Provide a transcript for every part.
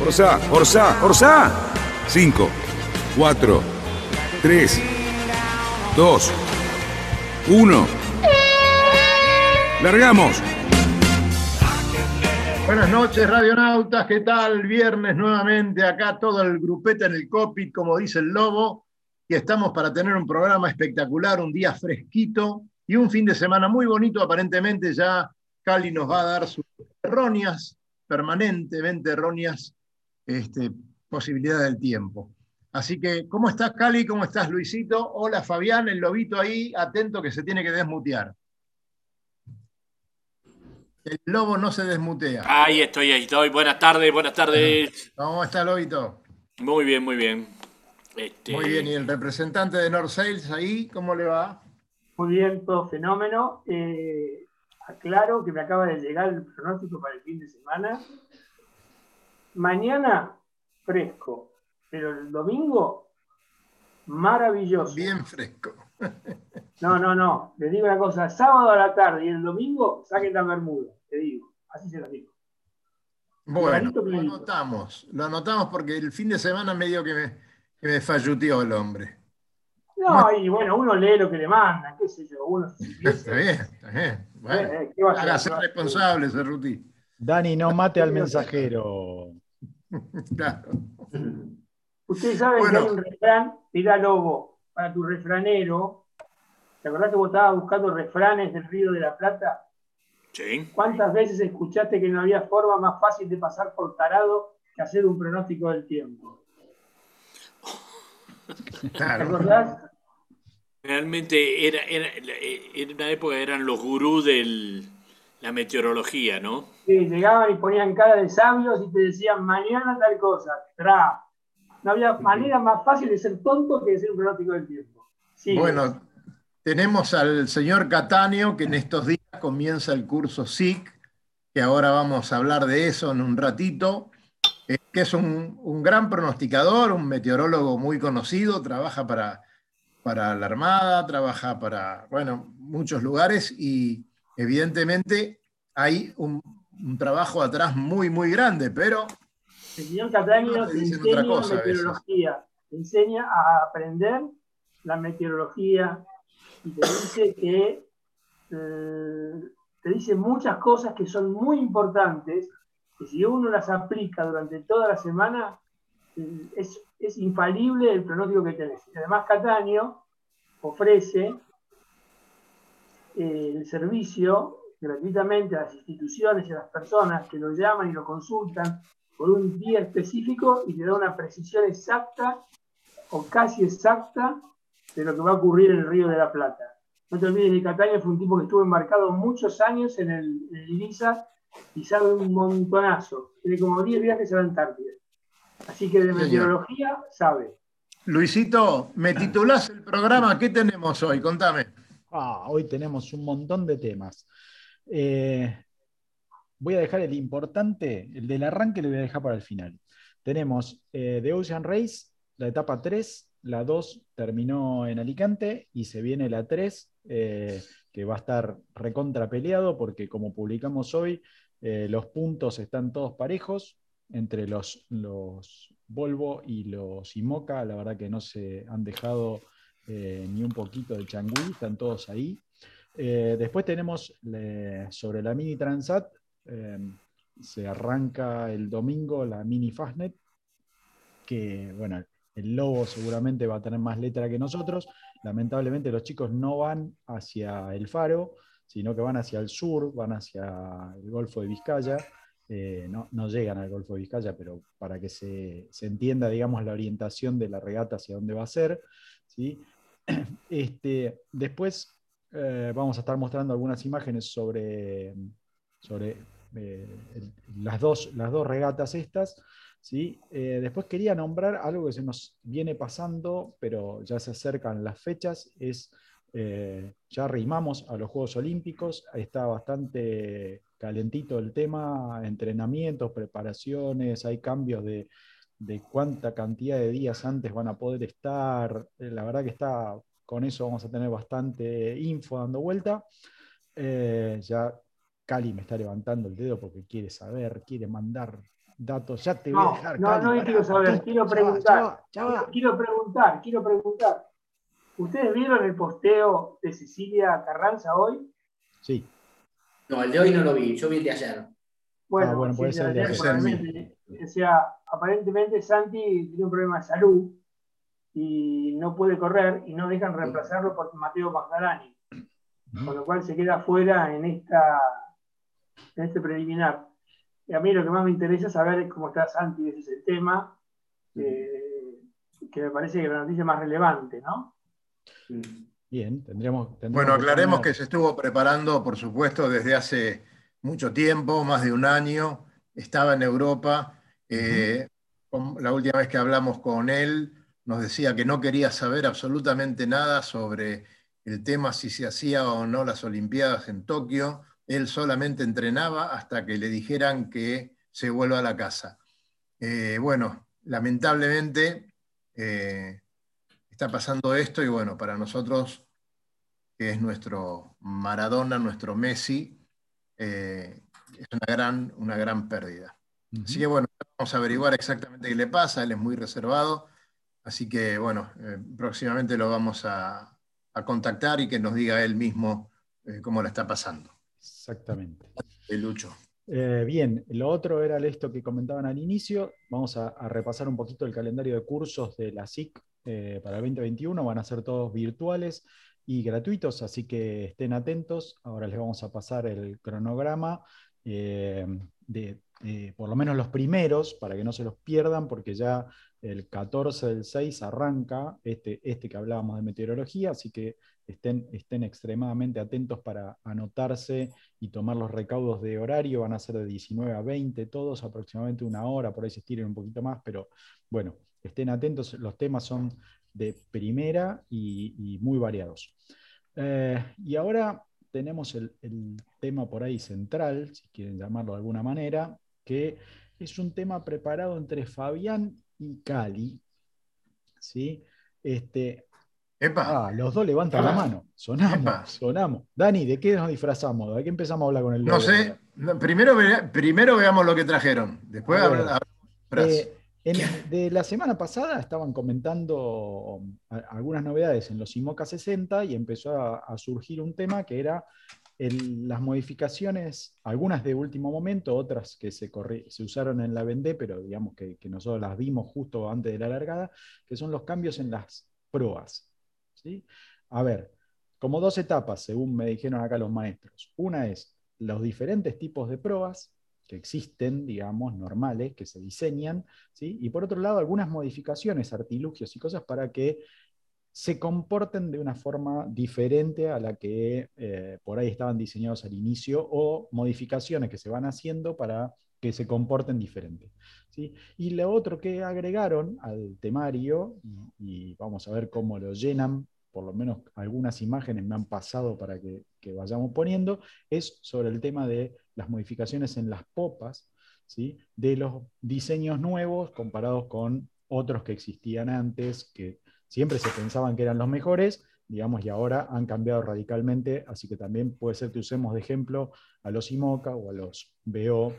Orsá, Orsá, Orsá. 5, 4, 3, 2, 1. Largamos. Buenas noches, radionautas. ¿Qué tal? Viernes nuevamente acá, todo el grupete en el copit, como dice el lobo. Y estamos para tener un programa espectacular, un día fresquito y un fin de semana muy bonito. Aparentemente ya Cali nos va a dar sus erróneas, permanentemente erróneas este, posibilidades del tiempo. Así que, ¿cómo estás, Cali? ¿Cómo estás, Luisito? Hola, Fabián, el lobito ahí, atento que se tiene que desmutear. El lobo no se desmutea. Ahí estoy, ahí estoy. Buenas tardes, buenas tardes. ¿Cómo está, lobito? Muy bien, muy bien. Este... Muy bien, y el representante de North Sales ahí, ¿cómo le va? Muy bien, todo fenómeno. Eh, aclaro que me acaba de llegar el pronóstico para el fin de semana. Mañana, fresco, pero el domingo, maravilloso. Bien fresco. No, no, no. Les digo una cosa, sábado a la tarde y el domingo saquen la bermuda, te digo. Así se las digo. Bueno, lo anotamos, lo anotamos porque el fin de semana medio que me, que me falluteó el hombre. No, y bueno, uno lee lo que le mandan, qué sé yo, uno Está bien, está bien. Bueno, eh, eh, haga ser responsable, Cerruti. Dani, no mate al mensajero. claro. Ustedes saben que hay un refrán, mira Lobo, para tu refranero. ¿Te acordás que vos estabas buscando refranes del Río de la Plata? Sí. ¿Cuántas veces escuchaste que no había forma más fácil de pasar por tarado que hacer un pronóstico del tiempo? ¿Te acordás? Realmente era, era, en una época eran los gurús de la meteorología, ¿no? Sí, llegaban y ponían cara de sabios y te decían mañana tal cosa, tra. No había manera más fácil de ser tonto que de ser un pronóstico del tiempo. Sí. Bueno, tenemos al señor Catáneo que en estos días comienza el curso SIC, que ahora vamos a hablar de eso en un ratito, eh, que es un, un gran pronosticador, un meteorólogo muy conocido, trabaja para para la Armada, trabaja para, bueno, muchos lugares y evidentemente hay un, trabajo atrás muy, muy grande, pero... El señor Cataño te, enseña meteorología, te enseña a aprender la meteorología y te dice que eh, te dice muchas cosas que son muy importantes, que si uno las aplica durante toda la semana, eh, es es infalible el pronóstico que tenés. Además, Cataño ofrece eh, el servicio gratuitamente a las instituciones y a las personas que lo llaman y lo consultan por un día específico y te da una precisión exacta o casi exacta de lo que va a ocurrir en el Río de la Plata. No te olvides que Cataño fue un tipo que estuvo embarcado muchos años en el, en y sabe un montonazo. Tiene como 10 viajes a la Antártida. Así que de meteorología sabe. Luisito, me titulás el programa, ¿qué tenemos hoy? Contame. Ah, hoy tenemos un montón de temas. Eh, voy a dejar el importante, el del arranque lo voy a dejar para el final. Tenemos eh, The Ocean Race, la etapa 3, la 2 terminó en Alicante y se viene la 3, eh, que va a estar recontra peleado porque como publicamos hoy, los puntos están todos parejos entre los, los Volvo y los Imoca, la verdad que no se han dejado eh, ni un poquito de changüí, están todos ahí. Eh, después tenemos sobre la Mini Transat, em, se arranca el domingo la Mini Fastnet, que bueno, el lobo seguramente va a tener más letra que nosotros. Lamentablemente los chicos no van hacia el faro, sino que van hacia el sur, van hacia el Golfo de Vizcaya. Eh, no, llegan al Golfo de Vizcaya, pero para que se, entienda, digamos, la orientación de la regata hacia dónde va a ser. ¿sí? Este, después eh, vamos a estar mostrando algunas imágenes sobre, sobre eh, las, dos, las dos regatas estas. ¿sí? Eh, después quería nombrar algo que se nos viene pasando, pero ya se acercan las fechas, es ya rimamos a los Juegos Olímpicos, está bastante calentito el tema, entrenamientos, preparaciones, hay cambios de, cuánta cantidad de días antes van a poder estar, eh, la verdad que está, con eso vamos a tener bastante info dando vuelta. Eh, ya Cali me está levantando el dedo porque quiere saber, quiere mandar datos. Ya te voy a dejar. No, no quiero saber, quiero preguntar. quiero preguntar, quiero preguntar. ¿Ustedes vieron el posteo de Cecilia Carranza hoy? Sí. No, el de hoy no lo vi, yo vi el de ayer. Bueno, ah, bueno puede ser de ayer. O sea, aparentemente Santi tiene un problema de salud y no puede correr y no dejan reemplazarlo por Mateo Magdalani. Con lo cual se queda fuera en, esta, en este preliminar. Y a mí lo que más me interesa es saber cómo está Santi, ese es el tema, eh, que me parece que la noticia más relevante, ¿no? Bien, tendríamos. bueno, aclaremos que, se estuvo preparando, por supuesto, desde hace mucho tiempo, más de un año. Estaba en Europa. Eh, la última vez que hablamos con él, nos decía que no quería saber absolutamente nada sobre el tema si se hacía o no las Olimpiadas en Tokio. Él solamente entrenaba hasta que le dijeran que se vuelva a la casa. Eh, bueno, lamentablemente eh, está pasando esto y bueno, para nosotros, que es nuestro Maradona, nuestro Messi, eh, es una gran, una gran pérdida. Así que bueno, vamos a averiguar exactamente qué le pasa, él es muy reservado, así que bueno, eh, próximamente lo vamos a, contactar y que nos diga él mismo eh, cómo le está pasando. Exactamente. El Lucho. bien, lo otro era esto que comentaban al inicio. Vamos a, a, repasar un poquito el calendario de cursos de la SIC eh, para el 2021. Van a ser todos virtuales y gratuitos, así que estén atentos. Ahora les vamos a pasar el cronograma eh, de por lo menos los primeros, para que no se los pierdan, porque ya el 14 del 6 arranca este, este que hablábamos de meteorología, así que estén, estén extremadamente atentos para anotarse y tomar los recaudos de horario. Van a ser de 19 a 20 todos, aproximadamente una hora, por ahí se estiren un poquito más, pero bueno, estén atentos, los temas son de primera y, muy variados. Eh, y ahora tenemos el, tema por ahí central, si quieren llamarlo de alguna manera, que es un tema preparado entre Fabián y Cali. ¿sí? Este, Ah, los dos levantan la mano. Sonamos, sonamos. Dani, ¿de qué nos disfrazamos? ¿De qué empezamos a hablar con el No sé. Primero, primero veamos lo que trajeron. Después hablamos. En, de la semana pasada estaban comentando algunas novedades en los IMOCA 60 y empezó a, surgir un tema que era las modificaciones, algunas de último momento, otras que se, se usaron en la Vendée, pero digamos que, nosotros las vimos justo antes de la largada, que son los cambios en las proas. ¿sí? A ver, como dos etapas, según me dijeron acá los maestros. Una es los diferentes tipos de proas, que existen, digamos, normales, que se diseñan, ¿sí? y por otro lado algunas modificaciones, artilugios y cosas para que se comporten de una forma diferente a la que eh, por ahí estaban diseñados al inicio o modificaciones que se van haciendo para que se comporten diferente. ¿sí? Y lo otro que agregaron al temario, y, vamos a ver cómo lo llenan, por lo menos algunas imágenes me han pasado para que, que vayamos poniendo, es sobre el tema de las modificaciones en las popas, ¿sí? de los diseños nuevos comparados con otros que existían antes, que siempre se pensaban que eran los mejores, digamos, y ahora han cambiado radicalmente, así que también puede ser que usemos de ejemplo a los IMOCA o a los BO,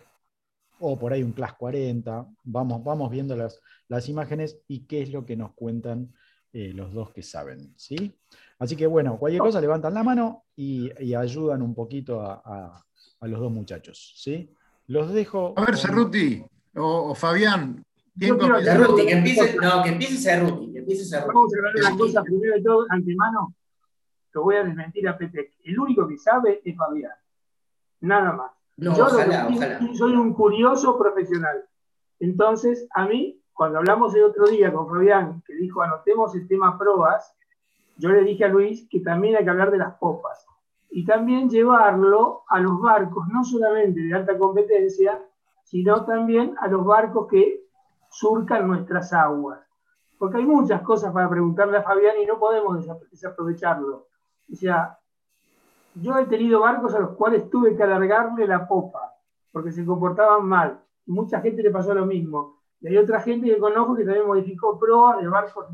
o por ahí un Class 40, vamos, vamos viendo las, las imágenes y qué es lo que nos cuentan eh, los dos que saben, ¿sí? Así que bueno, cualquier cosa levantan la mano y, ayudan un poquito a, a los dos muchachos. ¿sí? Los dejo. A ver, Cerruti o, Fabián. ¿quién Cerruti, que empiece, no, que empiece Cerruti, que empiece Cerruti. Vamos a hablar de las cosas primero de todo, antemano, que voy a desmentir a Petec. El único que sabe es Fabián. Nada más. No, Yo ojalá, ojalá. soy un curioso profesional. Entonces, a mí, cuando hablamos el otro día con Fabián, que dijo anotemos el tema probas, yo le dije a Luis que también hay que hablar de las popas y también llevarlo a los barcos, no solamente de alta competencia, sino también a los barcos que surcan nuestras aguas. Porque hay muchas cosas para preguntarle a Fabián y no podemos desaprovecharlo. O sea, yo he tenido barcos a los cuales tuve que alargarle la popa porque se comportaban mal. mucha gente le pasó lo mismo. Y hay otra gente que conozco que también modificó proas de barcos,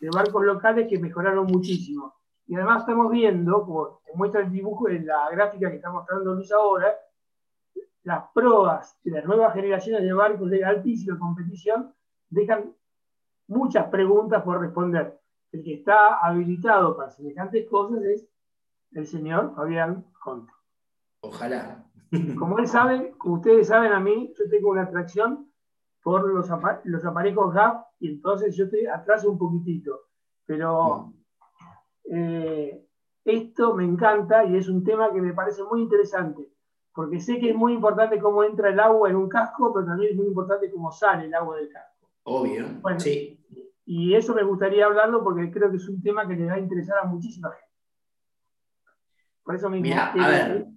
de barcos locales que mejoraron muchísimo. Y además estamos viendo, como muestra el dibujo en la gráfica que está mostrando Luis ahora, las proas de las nuevas generaciones de barcos de altísima competición dejan muchas preguntas por responder. El que está habilitado para semejantes cosas es el señor Fabián Conte. Ojalá. Como él sabe, como ustedes saben a mí, yo tengo una atracción por los, los aparejos GAP y entonces yo te atraso un poquitito. Pero eh, esto me encanta y es un tema que me parece muy interesante, porque sé que es muy importante cómo entra el agua en un casco, pero también es muy importante cómo sale el agua del casco. Obvio, sí. Y eso me gustaría hablarlo porque creo que es un tema que le va a interesar a muchísima gente. Por eso me Mira, a ver,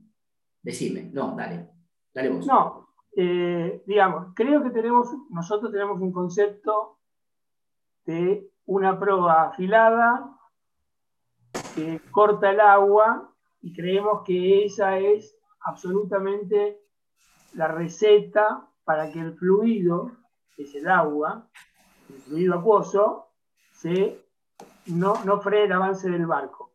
decime, no, dale, dale vos. No, eh, digamos, creo que tenemos, nosotros tenemos un concepto de una proa afilada que corta el agua y creemos que esa es absolutamente la receta para que el fluido, que es el agua, el fluido acuoso, se, no, no frene el avance del barco.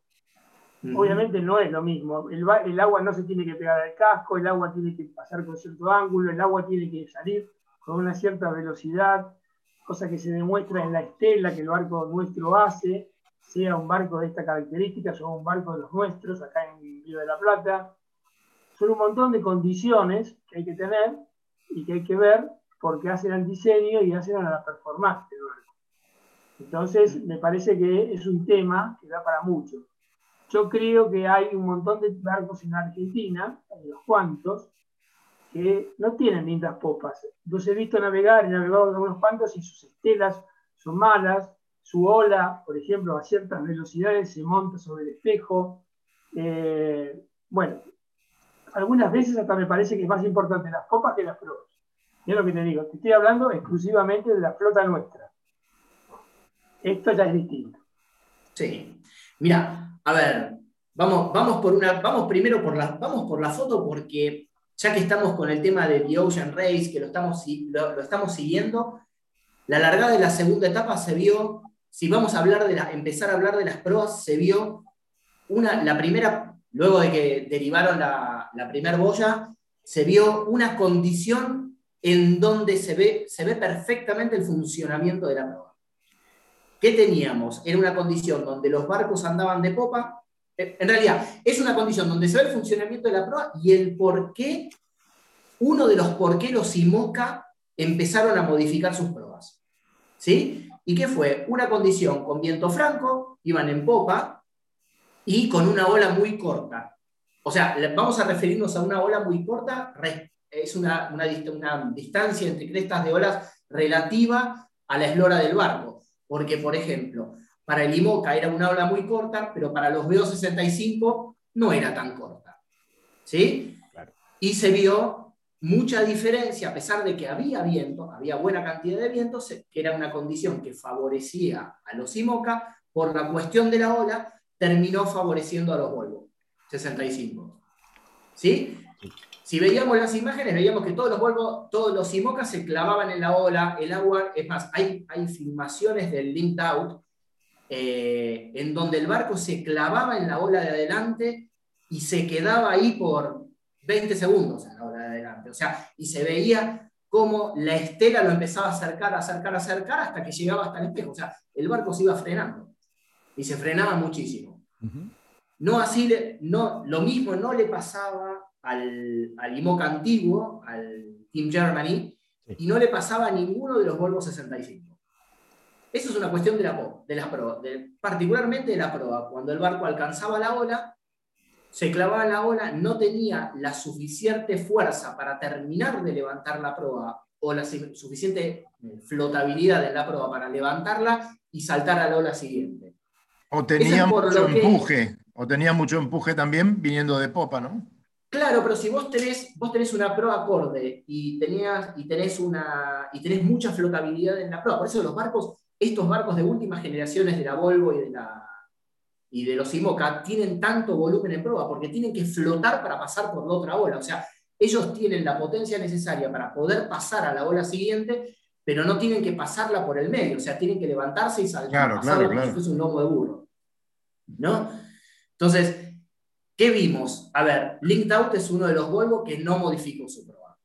Obviamente no es lo mismo. El, agua no se tiene que pegar al casco, el agua tiene que pasar con cierto ángulo, el agua tiene que salir con una cierta velocidad, cosa que se demuestra en la estela que el barco nuestro hace, sea un barco de esta característica, o un barco de los nuestros, acá en Río de la Plata. Son un montón de condiciones que hay que tener y que hay que ver porque hacen al diseño y hacen a la performance del barco. Entonces, me parece que es un tema que da para mucho. Yo creo que hay un montón de barcos en Argentina, unos cuantos, que no tienen lindas popas. Los he visto navegar y navegado en algunos cuantos y sus estelas son malas, su ola, por ejemplo, a ciertas velocidades se monta sobre el espejo. Eh, bueno, algunas veces hasta me parece que es más importante las popas que las proas. Es lo que te digo, te estoy hablando exclusivamente de la flota nuestra. Esto ya es distinto. Sí. Mira, a ver, vamos, vamos, por una, vamos primero por la, vamos por la foto porque ya que estamos con el tema de The Ocean Race, que lo estamos, lo, estamos siguiendo, la largada de la segunda etapa se vio, si vamos a hablar de la, empezar a hablar de las pruebas, se vio una, la primera, luego de que derivaron la, la primera boya, se vio una condición en donde se ve, se ve perfectamente el funcionamiento de la prueba. ¿Qué teníamos? Era una condición donde los barcos andaban de popa. Eh, en realidad, es una condición donde se ve el funcionamiento de la proa y el por qué, uno de los por qué los IMOCA empezaron a modificar sus pruebas. ¿Sí? ¿Y qué fue? Una condición con viento franco, iban en popa y con una ola muy corta. O sea, vamos a referirnos a una ola muy corta, es una, una distancia entre crestas de olas relativa a la eslora del barco. Porque, por ejemplo, para el IMOCA era una ola muy corta, pero para los BO65 no era tan corta. ¿Sí? Y se vio mucha diferencia, a pesar de que había viento, había buena cantidad de viento, que era una condición que favorecía a los IMOCA, por la cuestión de la ola, terminó favoreciendo a los Volvo 65. ¿Sí? Si veíamos las imágenes, veíamos que todos los todos los IMOCAS se clavaban en la ola, el agua, es más, hay, hay filmaciones del linked out eh, en donde el barco se clavaba en la ola de adelante y se quedaba ahí por 20 segundos en la ola de adelante. O sea, y se veía cómo la estela lo empezaba a acercar, a acercar, a acercar hasta que llegaba hasta el espejo. O sea, el barco se iba frenando y se frenaba muchísimo. No así, no, lo mismo no le pasaba al, al IMOC antiguo, al Team Germany, y no le pasaba a ninguno de los Volvo 65. Eso es una cuestión de la, de la proa, particularmente de la proa. Cuando el barco alcanzaba la ola, se clavaba en la ola, no tenía la suficiente fuerza para terminar de levantar la proa o la suficiente eh, flotabilidad de la proa para levantarla y saltar a la ola siguiente. O tenía mucho empuje, o tenía mucho empuje también viniendo de popa, ¿no? Claro, pero si vos tenés, vos tenés una proa acorde y, tenías, y, tenés una, y tenés mucha flotabilidad en la proa, por eso los barcos, estos barcos de últimas generaciones de la Volvo y de, la, y de los IMOCA tienen tanto volumen en proa porque tienen que flotar para pasar por la otra ola. O sea, ellos tienen la potencia necesaria para poder pasar a la ola siguiente, pero no tienen que pasarla por el medio, o sea, tienen que levantarse y saltar, claro, claro, claro. como si un lomo de burro. ¿No? Entonces, ¿qué vimos? A ver, Linked Out es uno de los Volvo que no modificó su proa.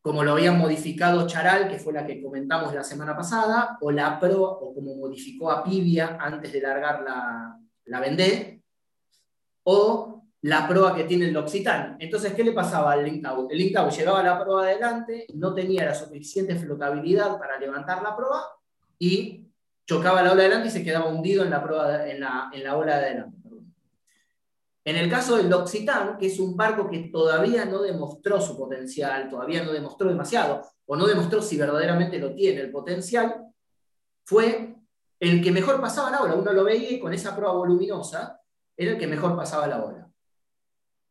Como lo habían modificado Charal, que fue la que comentamos la semana pasada, o la Pro, o como modificó a Pivia antes de largar la, la Vendée, o la proa que tiene el L'Occitane. Entonces, ¿qué le pasaba al Link-Out? El Link-Out llegaba la proa adelante, no tenía la suficiente flotabilidad para levantar la proa y chocaba la ola adelante y se quedaba hundido en la, proa, en la, en la ola de adelante. En el caso del L'Occitane, que es un barco que todavía no demostró su potencial, todavía no demostró demasiado, o no demostró si verdaderamente lo tiene el potencial, fue el que mejor pasaba la ola. Uno lo veía con esa proa voluminosa era el que mejor pasaba la ola.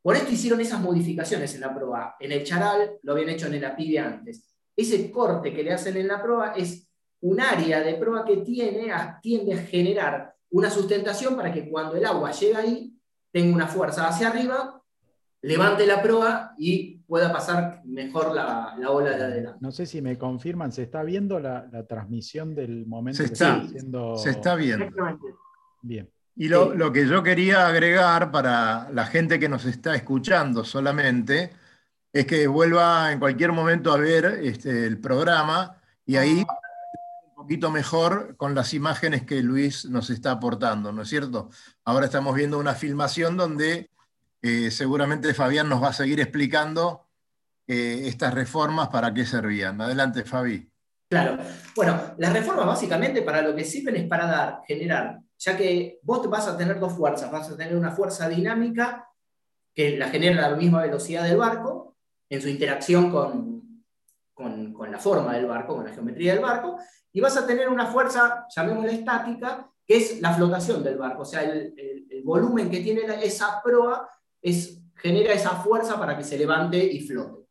Por esto hicieron esas modificaciones en la proa. En el charal lo habían hecho en el apide antes. Ese corte que le hacen en la proa es un área de proa que tiene, tiende a generar una sustentación para que cuando el agua llega ahí, tenga una fuerza hacia arriba, levante la proa y pueda pasar mejor la, ola de adelante. No sé si me confirman, ¿se está viendo la, transmisión del momento se que está, haciendo? Se está viendo. Bien. Y lo, que yo quería agregar para la gente que nos está escuchando solamente es que vuelva en cualquier momento a ver este, el programa y ahí un poquito mejor con las imágenes que Luis nos está aportando, ¿no es cierto? Ahora estamos viendo una filmación donde eh, seguramente Fabián nos va a seguir explicando eh, estas reformas para qué servían. Adelante, Fabi. Claro. Bueno, las reformas básicamente para lo que sirven es para dar, generar ya que vos vas a tener dos fuerzas, vas a tener una fuerza dinámica que la genera a la misma velocidad del barco, en su interacción con, con, la forma del barco, con la geometría del barco, y vas a tener una fuerza, llamémosla estática, que es la flotación del barco, o sea, el, volumen que tiene esa proa es, genera esa fuerza para que se levante y flote.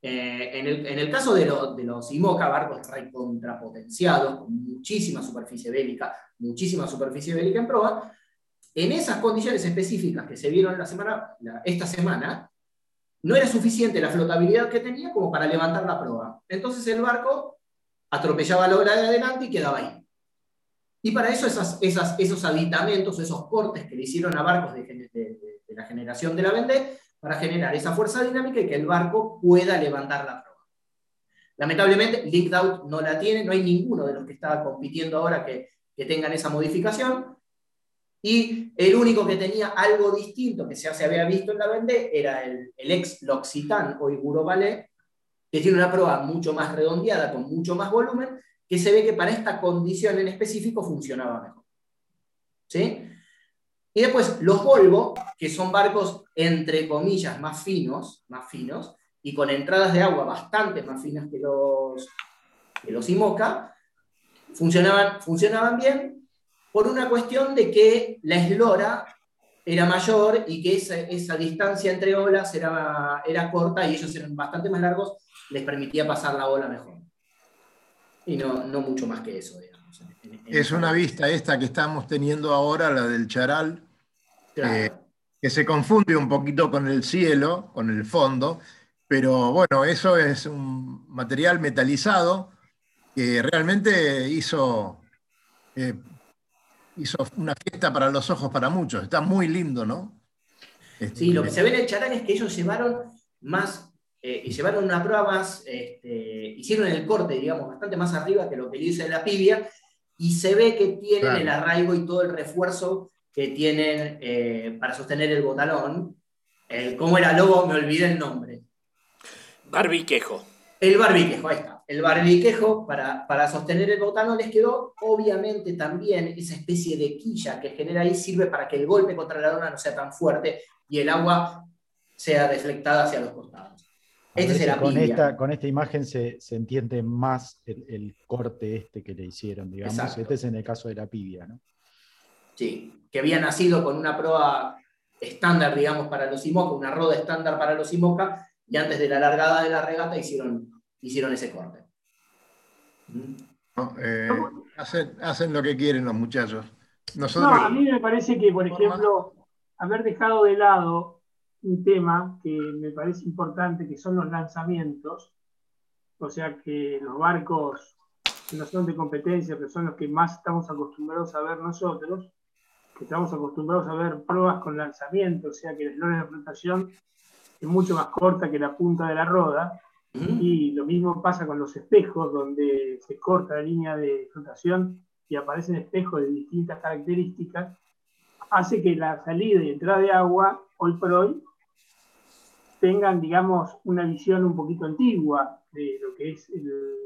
Eh, en, el, en, el, caso de, de los IMOCA, barcos recontrapotenciados, con muchísima superficie bélica, muchísima superficie bélica en proa, en esas condiciones específicas que se vieron la semana, esta semana, no era suficiente la flotabilidad que tenía como para levantar la proa. Entonces el barco atropellaba la ola de adelante y quedaba ahí. Y para eso esas, esas, esos aditamentos, esos cortes que le hicieron a barcos de, la generación de la Vendée, para generar esa fuerza dinámica y que el barco pueda levantar la proa. Lamentablemente, Linked Out no la tiene, no hay ninguno de los que está compitiendo ahora que, que tengan esa modificación. Y el único que tenía algo distinto que se había visto en la Vendée era el, el ex L'Occitane o Iguro Ballet, que tiene una proa mucho más redondeada, con mucho más volumen, que se ve que para esta condición en específico funcionaba mejor. ¿Sí? Y después los Volvo, que son barcos entre comillas más finos, más finos, y con entradas de agua bastante más finas que los, que los IMOCA, funcionaban, funcionaban bien por una cuestión de que la eslora era mayor y que esa, esa distancia entre olas era, era corta y ellos eran bastante más largos, les permitía pasar la ola mejor. Y no, no mucho más que eso, digamos. es una vista esta que estamos teniendo ahora, la del Charal, eh, que se confunde un poquito con el cielo, con el fondo, pero bueno, eso es un material metalizado que realmente hizo, eh, hizo una fiesta para los ojos para muchos. Está muy lindo, ¿no? sí, lo que se ve en el charán es que ellos llevaron más, eh, y llevaron una prueba más, este, hicieron el corte, digamos, bastante más arriba que lo que le hice en la pibia, y se ve que tienen el arraigo y todo el refuerzo que tienen eh, para sostener el botalón. El, ¿Cómo era Lobo? Me olvidé el nombre. Barbiquejo. El barbiquejo, ahí está. El barbiquejo para, para sostener el botano les quedó, obviamente también esa especie de quilla que genera ahí sirve para que el golpe contra la lona no sea tan fuerte y el agua sea deflectada hacia los costados. Este será con, esta, con esta imagen se, entiende más el, corte este que le hicieron, digamos. Este es en el caso de la pibia, ¿no? Sí, que había nacido con una proa estándar, digamos, para los IMOCA, una roda estándar para los IMOCA, y antes de la largada de la regata hicieron, hicieron ese corte. No, eh, hacen, hacen lo que quieren los muchachos. Nosotros... No, a mí me parece que, por ejemplo, haber dejado de lado un tema que me parece importante, que son los lanzamientos, o sea que los barcos que no son de competencia, pero son los que más estamos acostumbrados a ver nosotros, que estamos acostumbrados a ver pruebas con lanzamiento, o sea que la eslora de flotación es mucho más corta que la punta de la roda, y lo mismo pasa con los espejos, donde se corta la línea de flotación y aparecen espejos de distintas características, hace que la salida y entrada de agua, hoy por hoy, tengan, digamos, una visión un poquito antigua de lo que es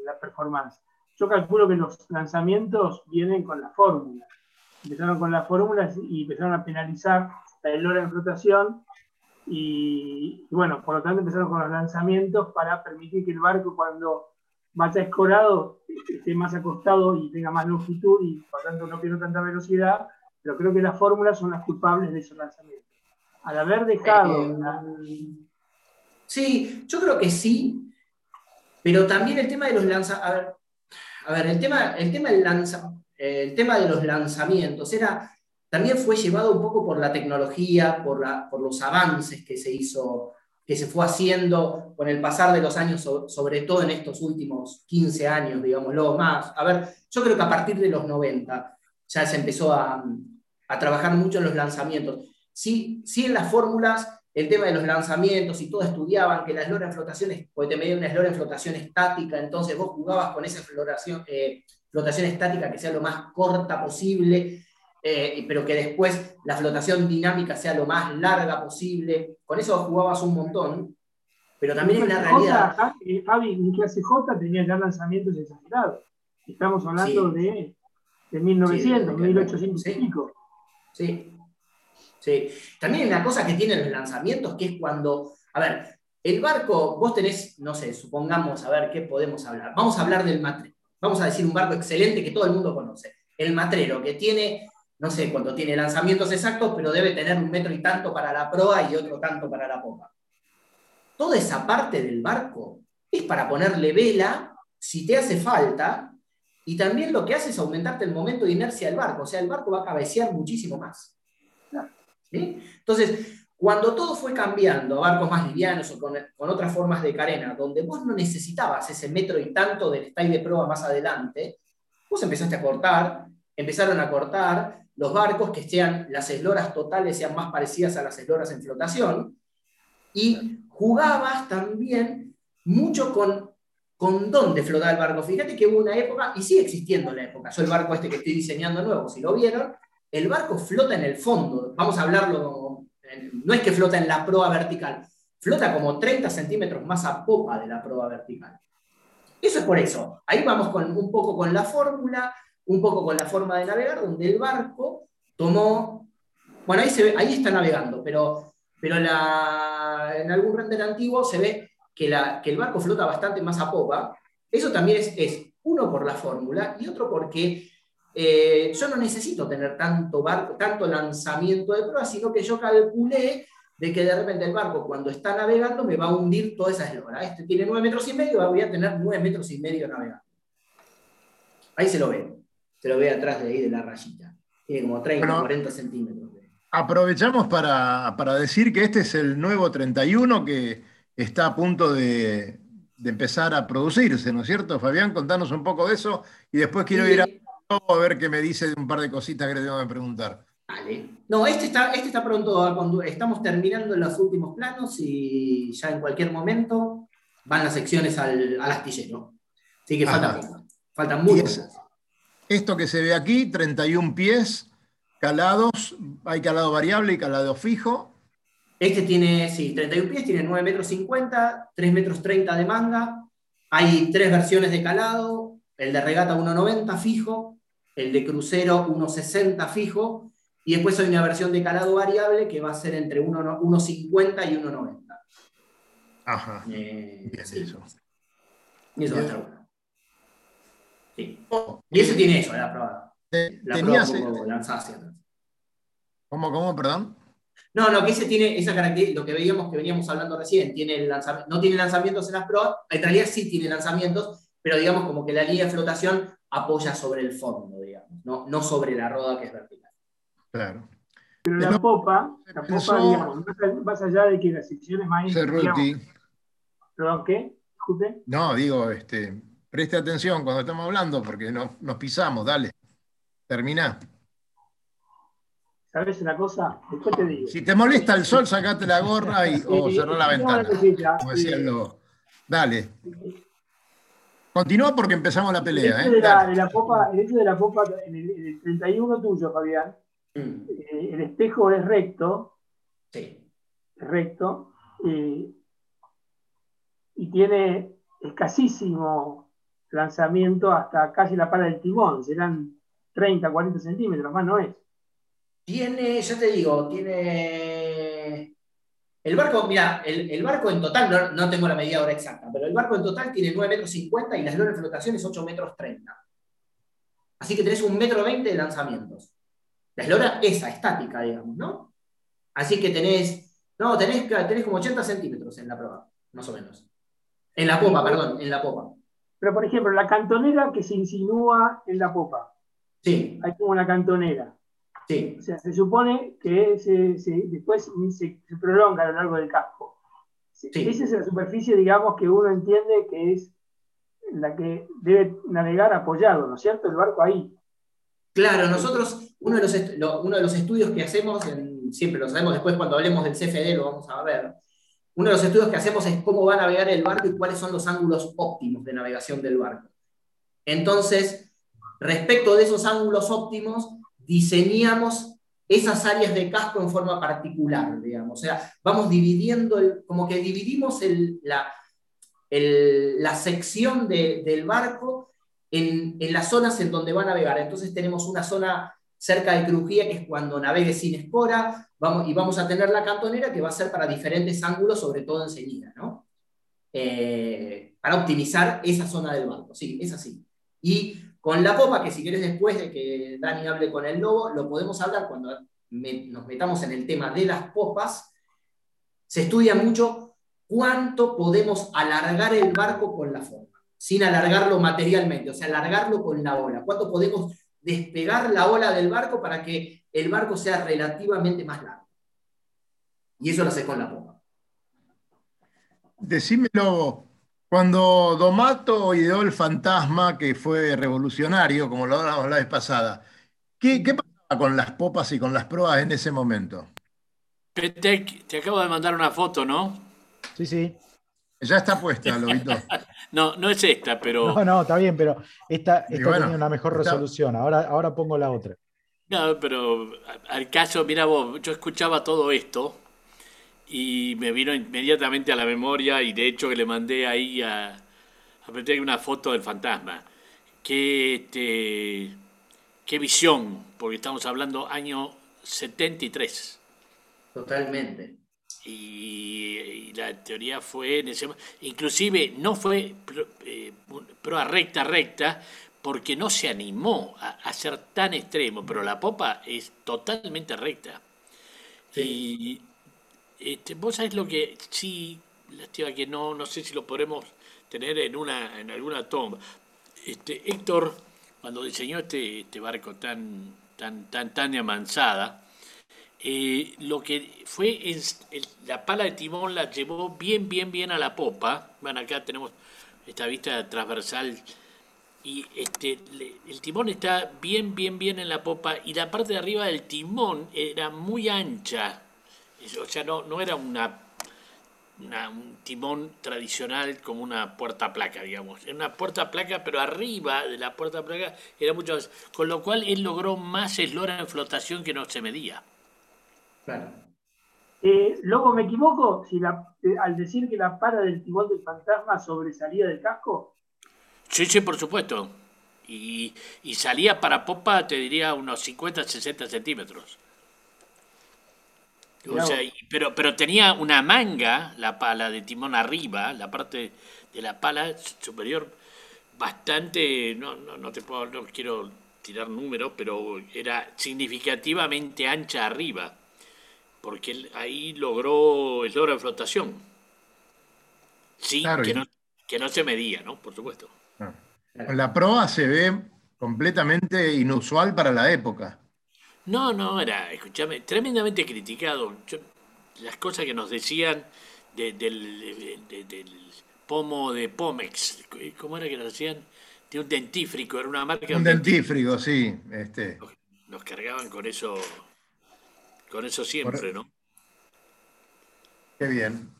la performance. Yo calculo que los lanzamientos vienen con la fórmula. Empezaron con las fórmulas y empezaron a penalizar la elora en flotación y, bueno, por lo tanto empezaron con los lanzamientos para permitir que el barco cuando vaya escorado esté más acostado y tenga más longitud y por lo tanto no pierda tanta velocidad, pero creo que las fórmulas son las culpables de esos lanzamientos. Al haber dejado... Eh, sí, yo creo que sí, pero también el tema de los lanzamientos... A ver, el tema, el tema, del lanza, el tema de los lanzamientos era, también fue llevado un poco por la tecnología, por, la, por los avances que se hizo, que se fue haciendo con el pasar de los años, sobre todo en estos últimos 15 años, digámoslo más. A ver, yo creo que a partir de los 90 ya se empezó a, a trabajar mucho en los lanzamientos. Sí, sí en las fórmulas el tema de los lanzamientos y todo estudiaban que la eslora en flotación, porque te medía una eslora en flotación estática, entonces vos jugabas con esa flotación, eh, flotación estática que sea lo más corta posible, eh, pero que después la flotación dinámica sea lo más larga posible. Con eso jugabas un montón, pero también en la realidad... Javi, en clase J tenía ya lanzamientos exagerados. Estamos hablando de, de 1900, 1800 y pico. Sí, Sí. También una cosa que tienen los lanzamientos, que es cuando, a ver, el barco, vos tenés, no sé, supongamos, a ver, ¿qué podemos hablar? Vamos a hablar del matrero. Vamos a decir un barco excelente que todo el mundo conoce. El matrero, que tiene, no sé cuánto tiene lanzamientos exactos, pero debe tener un metro y tanto para la proa y otro tanto para la popa. Toda esa parte del barco es para ponerle vela si te hace falta, y también lo que hace es aumentarte el momento de inercia del barco, o sea, el barco va a cabecear muchísimo más. Entonces, cuando todo fue cambiando a barcos más livianos o con, otras formas de carena, donde vos no necesitabas ese metro y tanto del style de prueba más adelante, vos empezaste a cortar, empezaron a cortar los barcos que sean, las esloras totales sean más parecidas a las esloras en flotación, y jugabas también mucho con, con dónde flotaba el barco. Fíjate que hubo una época, y sigue existiendo la época, yo el barco este que estoy diseñando nuevo, si lo vieron, el barco flota en el fondo. Vamos a hablarlo, no es que flota en la proa vertical, flota como 30 centímetros más a popa de la proa vertical. Eso es por eso. Ahí vamos con, un poco con la fórmula, un poco con la forma de navegar, donde el barco tomó. Bueno, ahí, ahí está navegando, pero, pero en algún render antiguo se ve que, el barco flota bastante más a popa. Eso también es, uno por la fórmula y otro porque eh, yo no necesito tener tanto, barco, tanto lanzamiento de prueba, sino que yo calculé de que de repente el barco cuando está navegando me va a hundir toda esa eslora. Este tiene 9 metros y medio, voy a tener 9 metros y medio navegando. Ahí se lo ve, se lo ve atrás de ahí de la rayita. Tiene como 30, 40 centímetros. Aprovechamos para, para, decir que este es el nuevo 31 que está a punto de, de, empezar a producirse, ¿no es cierto? Fabián, contanos un poco de eso y después quiero ir a a ver qué me dice un par de cositas que le tengo que preguntar. Vale. No, este está, este está pronto, estamos terminando los últimos planos y ya en cualquier momento van las secciones al, astillero. Así que falta faltan muchos. Esto que se ve aquí, 31 pies, calados, hay calado variable y calado fijo. Este tiene, sí, 31 pies, tiene 9 metros 50, 3 metros 30 de manga. Hay tres versiones de calado, el de regata 1,90 fijo, el de crucero 1,60 fijo, y después hay una versión de calado variable que va a ser entre 1,50 y 1,90. Ajá. Eh, sí. eso. Y eso va a estar bueno. Sí. Y eso tiene eso, la prueba. La tenías, prueba como ¿Cómo, cómo, perdón? No, no, que ese tiene esa característica, lo que veíamos que veníamos hablando recién, tiene no tiene lanzamientos en las proas, en realidad sí tiene lanzamientos, pero digamos como que la línea de flotación apoya sobre el fondo, digamos, no, no sobre la roda que es vertical. Claro. Pero la popa, la popa, digamos, más allá de que las secciones más... Cerruti. ¿Perdón qué? No, digo, este, preste atención cuando estamos hablando porque no, nos pisamos, dale. Termina. ¿Sabes una cosa? Después te digo. Si te molesta el sol, sacate la gorra y, o cerró la ventana. Como decía el lobo. Dale. Continúa porque empezamos la pelea. El hecho, ¿eh? de, la, popa, el hecho de la popa en el, 31 tuyo, Fabián, mm. el espejo es recto. Sí. recto. Eh, y tiene escasísimo lanzamiento hasta casi la pala del timón. Serán 30, 40 centímetros, más no es. Tiene, ya te digo, tiene. El barco, mira, el, barco en total, no, tengo la medida ahora exacta, pero el barco en total tiene 9 metros 50 y la eslora de flotación es 8 metros 30. Así que tenés un metro 20 de lanzamientos. La eslora esa, estática, digamos, ¿no? Así que tenés, no, tenés, tenés como 80 centímetros en la prueba, más o menos. En la popa, perdón, en la popa. Pero, por ejemplo, la cantonera que se insinúa en la popa. Sí. Hay como una cantonera. Sí. O sea, se supone que después se, prolonga a lo largo del casco. Esa es la superficie, digamos, que uno entiende que es la que debe navegar apoyado, ¿no es cierto? El barco ahí. Claro, nosotros, uno de los, uno de los estudios que hacemos, siempre lo sabemos después cuando hablemos del CFD, lo vamos a ver. Uno de los estudios que hacemos es cómo va a navegar el barco y cuáles son los ángulos óptimos de navegación del barco. Entonces, respecto de esos ángulos óptimos, diseñamos esas áreas de casco en forma particular, digamos. O sea, vamos dividiendo, como que dividimos la, la, sección del barco en, las zonas en donde va a navegar. Entonces tenemos una zona cerca de Crujía, que es cuando navegue sin espora, vamos, y vamos a tener la cantonera que va a ser para diferentes ángulos, sobre todo en ceñida, ¿no? Eh, para optimizar esa zona del barco, sí, es así. Y con la popa, que si quieres después de que Dani hable con el lobo, lo podemos hablar cuando nos metamos en el tema de las popas, se estudia mucho cuánto podemos alargar el barco con la forma, sin alargarlo materialmente, o sea, alargarlo con la ola, cuánto podemos despegar la ola del barco para que el barco sea relativamente más largo. Y eso lo hace con la popa. Decímelo, cuando Domato ideó el fantasma, que fue revolucionario, como lo hablamos la vez pasada, ¿qué, pasaba con las popas y con las proas en ese momento? Petec, te acabo de mandar una foto, ¿no? Sí, sí. Ya está puesta, Lobito. no, no es esta, pero. No, no, está bien, pero esta, esta tenía una mejor resolución. Ahora, ahora pongo la otra. No, pero al caso, mira vos, yo escuchaba todo esto y me vino inmediatamente a la memoria y de hecho que le mandé ahí a, a meter una foto del fantasma. Qué, este, qué visión, porque estamos hablando año 73. Totalmente. Y, la teoría fue, en ese, inclusive no fue eh, proa recta, recta, porque no se animó a, ser tan extremo, pero la popa es totalmente recta. Y este, vos sabés lo que sí, lástima que no, no sé si lo podremos tener en una, en alguna toma. Este, Héctor, cuando diseñó este, este barco tan, tan, tan, tan amansada, eh, lo que fue la pala de timón la llevó bien, bien, bien a la popa. Bueno, acá tenemos esta vista transversal y este, el timón está bien, bien, bien en la popa y la parte de arriba del timón era muy ancha o sea, no, no era una, un timón tradicional como una puerta placa, digamos. Era una puerta placa, pero arriba de la puerta placa era mucho más. Con lo cual él logró más eslora en flotación que no se medía. Claro. Eh, luego me equivoco si la, eh, al decir que la para del timón del fantasma sobresalía del casco. Sí, sí, por supuesto. Y, y salía para popa, te diría, unos 50, 60 centímetros pero, pero tenía una manga, la pala de timón arriba, la parte de la pala superior, bastante, no, no, no te puedo, no quiero tirar números, pero era significativamente ancha arriba. Porque él ahí logró el logro de flotación. Sí, Claro, que, no, que no se medía, ¿no? Por supuesto. Ah. La proa se ve completamente inusual para la época. No, no, era, escúchame, tremendamente criticado. Yo- las cosas que nos decían de- del, de- del pomo de Pomex, ¿cómo era que nos decían? De un dentífrico, era una marca Un dentífrico, sí. Este, Nos cargaban con eso, con eso siempre, ¿no? qué bien.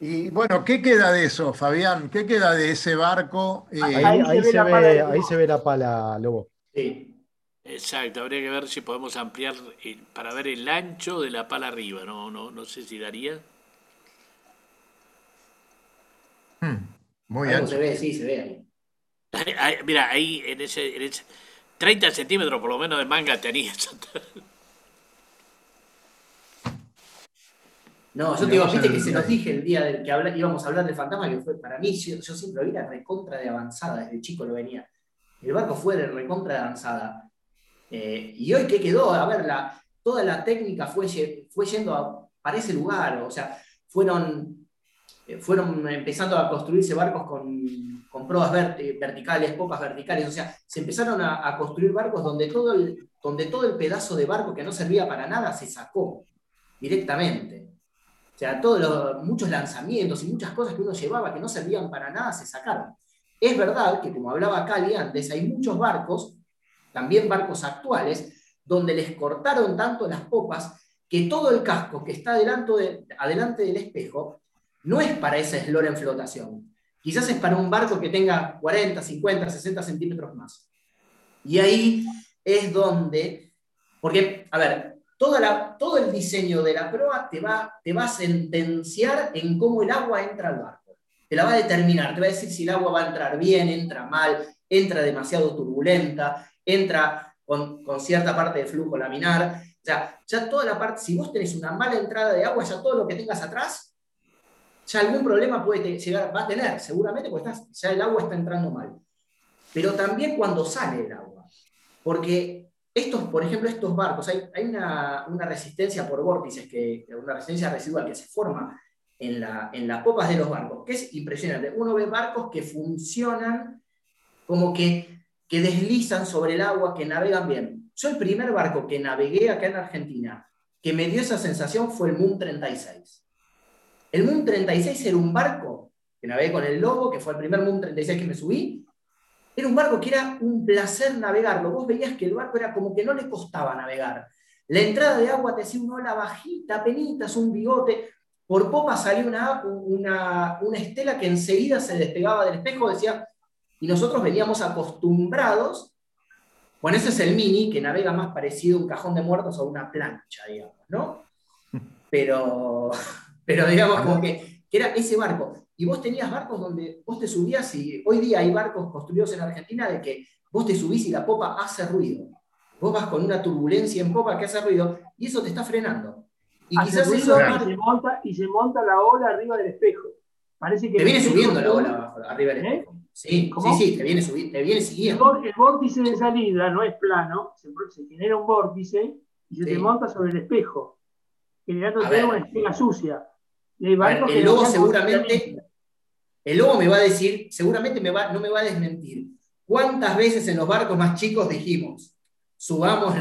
Y bueno, ¿qué queda de eso, Fabián? ¿Qué queda de ese barco? Eh, Ahí, Ahí ahí se ve se ahí Lobo. se ve la pala, Lobo. Sí. Exacto, habría que ver si podemos ampliar para ver el ancho de la pala arriba, no, no, no sé si daría. hmm, muy ancho. se ve, sí, se ve ahí. Mira, ahí en ese, en ese 30 centímetros por lo menos de manga tenía. No, yo te digo, viste que se detalle. dije el día del que habla- íbamos a hablar del fantasma, que fue para mí, yo, yo siempre lo vi la recontra de avanzada, desde chico lo venía. El barco fue de recontra de avanzada. Eh, y hoy, ¿qué quedó? A ver, la, toda la técnica fue, fue yendo a- para ese lugar, o sea, fueron, eh, fueron empezando a construirse barcos con, con proas vert- verticales, popas verticales, o sea, se empezaron a, a construir barcos donde todo, el, donde todo el pedazo de barco que no servía para nada se sacó directamente. O sea, todos los, muchos lanzamientos y muchas cosas que uno llevaba que no servían para nada se sacaron. Es verdad que, como hablaba Cali antes, hay muchos barcos, también barcos actuales, donde les cortaron tanto las popas que todo el casco que está adelante, de- adelante del espejo no es para ese eslora en flotación. Quizás es para un barco que tenga 40, 50, 60 centímetros más. Y ahí es donde, porque, a ver, toda la, todo el diseño de la proa te va, te va a sentenciar en cómo el agua entra al barco. Te la va a determinar, te va a decir si el agua va a entrar bien, entra mal, entra demasiado turbulenta, entra con, con cierta parte de flujo laminar. O ya toda la parte, si vos tenés una mala entrada de agua, ya todo lo que tengas atrás, ya algún problema puede llegar, va a tener, seguramente, porque ya el agua está entrando mal. Pero también cuando sale el agua. Porque estos, por ejemplo, estos barcos, hay, una, resistencia por vórtices, que, una resistencia residual que se forma en, la, las popas de los barcos, que es impresionante. Uno ve barcos que funcionan como que, que deslizan sobre el agua, que navegan bien. Yo el primer barco que navegué acá en Argentina, que me dio esa sensación fue el Moon 36. El Moon 36 era un barco que navegué con el Lobo, que fue el primer Moon 36 que me subí, era un barco que era un placer navegarlo. Vos veías que el barco era como que no le costaba navegar. La entrada de agua te hacía una ola bajita, penitas, un bigote. Por popa salía una, una, una estela que enseguida se despegaba del espejo, decía, y nosotros veníamos acostumbrados, bueno, ese es el mini, que navega más parecido a un cajón de muertos o a una plancha, digamos, ¿no? Pero, pero digamos como que, que era ese barco. Y vos tenías barcos donde vos te subías y hoy día hay barcos construidos en Argentina de que vos te subís y la popa hace ruido. Vos vas con una turbulencia en popa que hace ruido y eso te está frenando. Y Hace quizás eso y, se monta, y se monta la ola arriba del espejo. Parece que te viene subiendo la ola abajo, arriba del ¿Eh? espejo. Sí, ¿Cómo? sí, sí, te viene, subi- te viene siguiendo. el vórtice de salida no es plano, se, se genera un vórtice y se Sí. te monta sobre el espejo, generando una estela sucia. Y hay A ver, barcos el lobo seguramente, el lobo me va a decir, seguramente me va, no me va a desmentir. ¿Cuántas veces en los barcos más chicos dijimos, subamos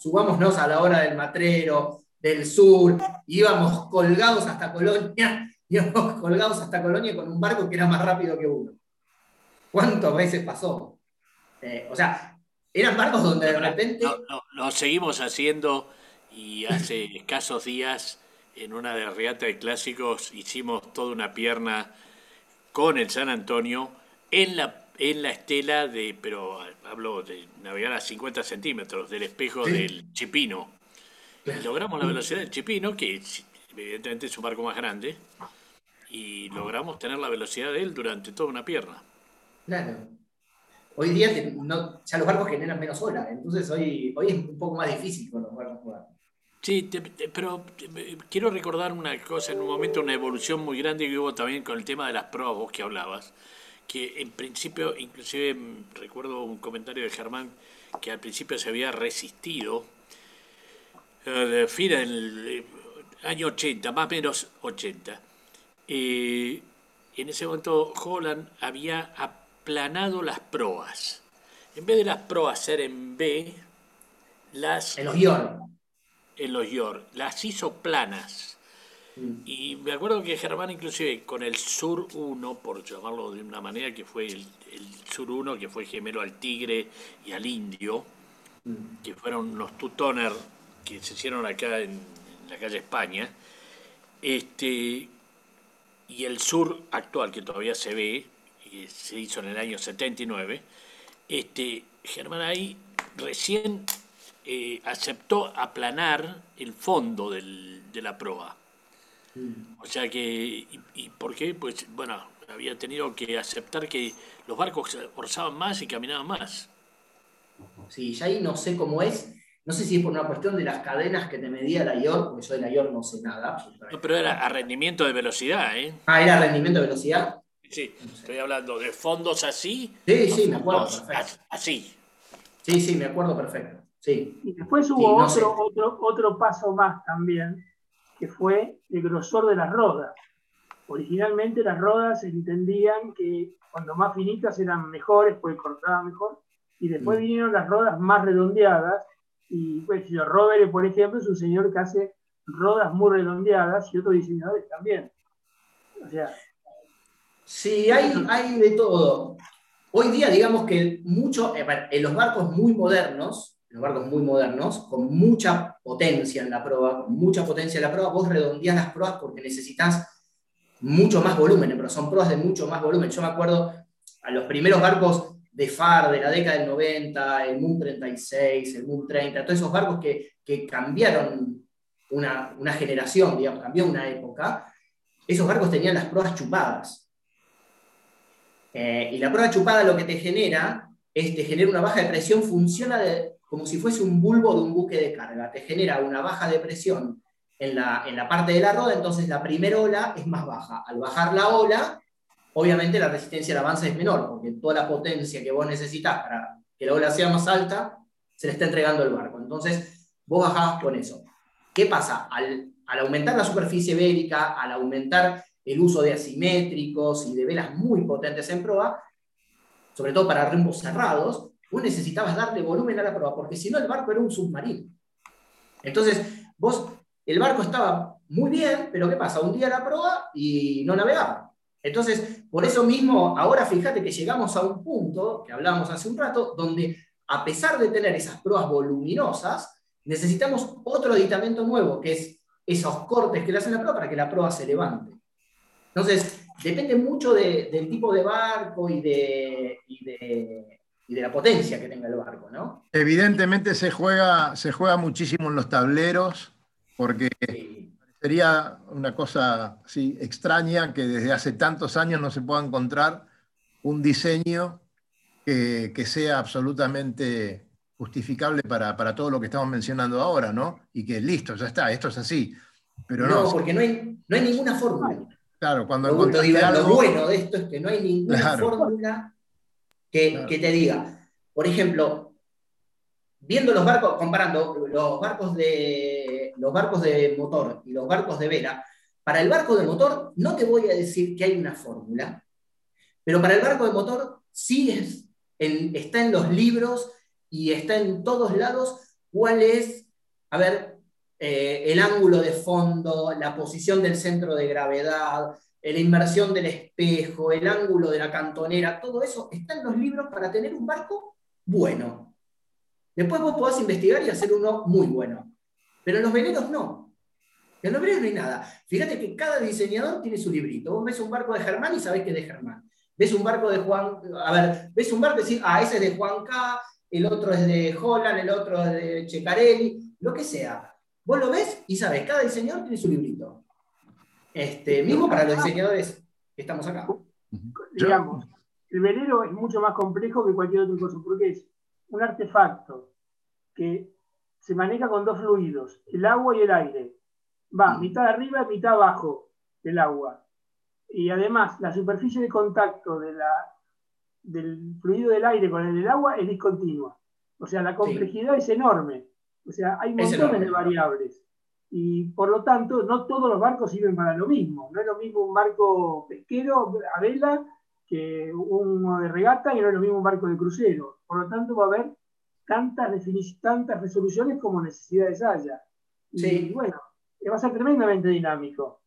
subámonos a la hora del matrero, del sur, íbamos colgados hasta Colonia, íbamos colgados hasta Colonia con un barco que era más rápido que uno? ¿Cuántas veces pasó? Eh, o sea, eran barcos donde de repente... No, no, lo seguimos haciendo y hace escasos días en una de las regatas de clásicos hicimos toda una pierna con el San Antonio en la, en la estela de, pero hablo de navegar a 50 centímetros del espejo Sí. del Chipino. Logramos la velocidad del Chipino, que evidentemente es un barco más grande, y logramos tener la velocidad de él durante toda una pierna. Claro. Hoy día te- no, ya los barcos generan menos ola, entonces hoy, hoy es un poco más difícil con los barcos. Sí, te- pero quiero recordar una cosa, en un momento una evolución muy grande que hubo también con el tema de las pruebas, vos que hablabas, que en principio, inclusive mm, recuerdo un comentario de Germán que al principio se había resistido, eh, fin, el- eh, año 80, más o menos 80. Eh, en ese momento Holland había aplanado las proas. En vez de las proas ser en B, las... En los York. En los York. Las hizo planas. Mm. Y me acuerdo que Germán inclusive con el Sur 1, por llamarlo de una manera, que fue el, Sur 1, que fue gemelo al Tigre y al Indio, mm. que fueron los Tutoner que se hicieron acá en, la calle España, este, y el Sur actual, que todavía se ve, se hizo en el año 79, este, Germán ahí recién eh, aceptó aplanar el fondo del, de la proa. O sea que, y, por qué? Pues bueno, había tenido que aceptar que los barcos orzaban más y caminaban más. Sí, ya ahí no sé cómo es. No sé si es por una cuestión de las cadenas que te medía la IOR, porque yo de la IOR no sé nada. No, pero era a rendimiento de velocidad, ¿eh? Ah, era rendimiento de velocidad. Sí, estoy hablando de fondos así. Sí, sí, me acuerdo. Así. Sí, sí, me acuerdo perfecto. Sí. Y después hubo otro, otro, otro paso más también, que fue el grosor de las rodas. Originalmente las rodas se entendían que cuando más finitas eran mejores, pues cortaban mejor, y después mm. vinieron las rodas más redondeadas, y pues Robert, por ejemplo, es un señor que hace rodas muy redondeadas y otros diseñadores también. O sea, sí, hay, hay de todo. Hoy día, digamos que mucho, en los barcos muy modernos, los barcos muy modernos, con mucha potencia en la prueba, con mucha potencia en la prueba, vos redondeás las pruebas porque necesitas mucho más volumen, pero son pruebas de mucho más volumen. Yo me acuerdo a los primeros barcos de FAR de la década del 90, el Moon 36, el Moon 30, todos esos barcos que, que cambiaron una, una, generación, digamos, cambió una época, esos barcos tenían las pruebas chupadas. Eh, y la prueba chupada lo que te genera es, te genera una baja de presión, funciona de, como si fuese un bulbo de un buque de carga. Te genera una baja de presión en la, en la parte de la roda, entonces la primera ola es más baja. Al bajar la ola, obviamente la resistencia al avance es menor, porque toda la potencia que vos necesitas para que la ola sea más alta, se le está entregando al barco. Entonces, vos bajás con eso. ¿Qué pasa? Al, al aumentar la superficie bélica, al aumentar el uso de asimétricos y de velas muy potentes en proa, sobre todo para remos cerrados, vos necesitabas darle volumen a la proa, porque si no el barco era un submarino. Entonces, vos, el barco estaba muy bien, pero ¿qué pasa? Un día la proa y no navegaba. Entonces, por eso mismo, ahora fíjate que llegamos a un punto, que hablamos hace un rato, donde a pesar de tener esas proas voluminosas, necesitamos otro aditamento nuevo, que es esos cortes que le hacen la proa para que la proa se levante. Entonces, depende mucho del tipo de barco y de la potencia que tenga el barco, ¿no? Evidentemente se juega, se juega muchísimo en los tableros, porque sería una cosa así extraña que desde hace tantos años no se pueda encontrar un diseño que, sea absolutamente justificable para, todo lo que estamos mencionando ahora, ¿no? Y que listo, ya está, esto es así. Pero no, porque no hay, no hay ninguna fórmula. Claro, cuando lo, lo, bueno de esto es que no hay ninguna fórmula que, te diga, por ejemplo, viendo los barcos, comparando los barcos de, los barcos de motor y los barcos de vela, para el barco de motor no te voy a decir que hay una fórmula, pero para el barco de motor sí es, está en los libros y está en todos lados cuál es, a ver, eh, el ángulo de fondo, la posición del centro de gravedad, la inmersión del espejo, el ángulo de la cantonera, todo eso está en los libros para tener un barco bueno. Después vos podés investigar y hacer uno muy bueno. Pero en los veleros no. En los veleros no hay nada. Fíjate que cada diseñador tiene su librito. Vos ves un barco de Germán y sabés que es de Germán. Ves un barco de Juan, a ver, ves un barco y decís, ah, ese es de Juan K., el otro es de Holland, el otro es de Checarelli, lo que sea. Vos lo ves y sabés, cada diseñador tiene su librito. Este, mismo para los diseñadores que estamos acá. Digamos, el velero es mucho más complejo que cualquier otro cosa, porque es un artefacto que se maneja con dos fluidos, el agua y el aire. Va mitad arriba y mitad abajo del agua. Y además, la superficie de contacto de la, del fluido del aire con el del agua es discontinua. O sea, la complejidad es enorme. O sea, hay montones de variables. Y por lo tanto no todos los barcos sirven para lo mismo. No es lo mismo un barco pesquero a vela que uno de regata y no es lo mismo un barco de crucero. Por lo tanto va a haber tantas, tantas resoluciones como necesidades haya. Y bueno, va a ser tremendamente dinámico.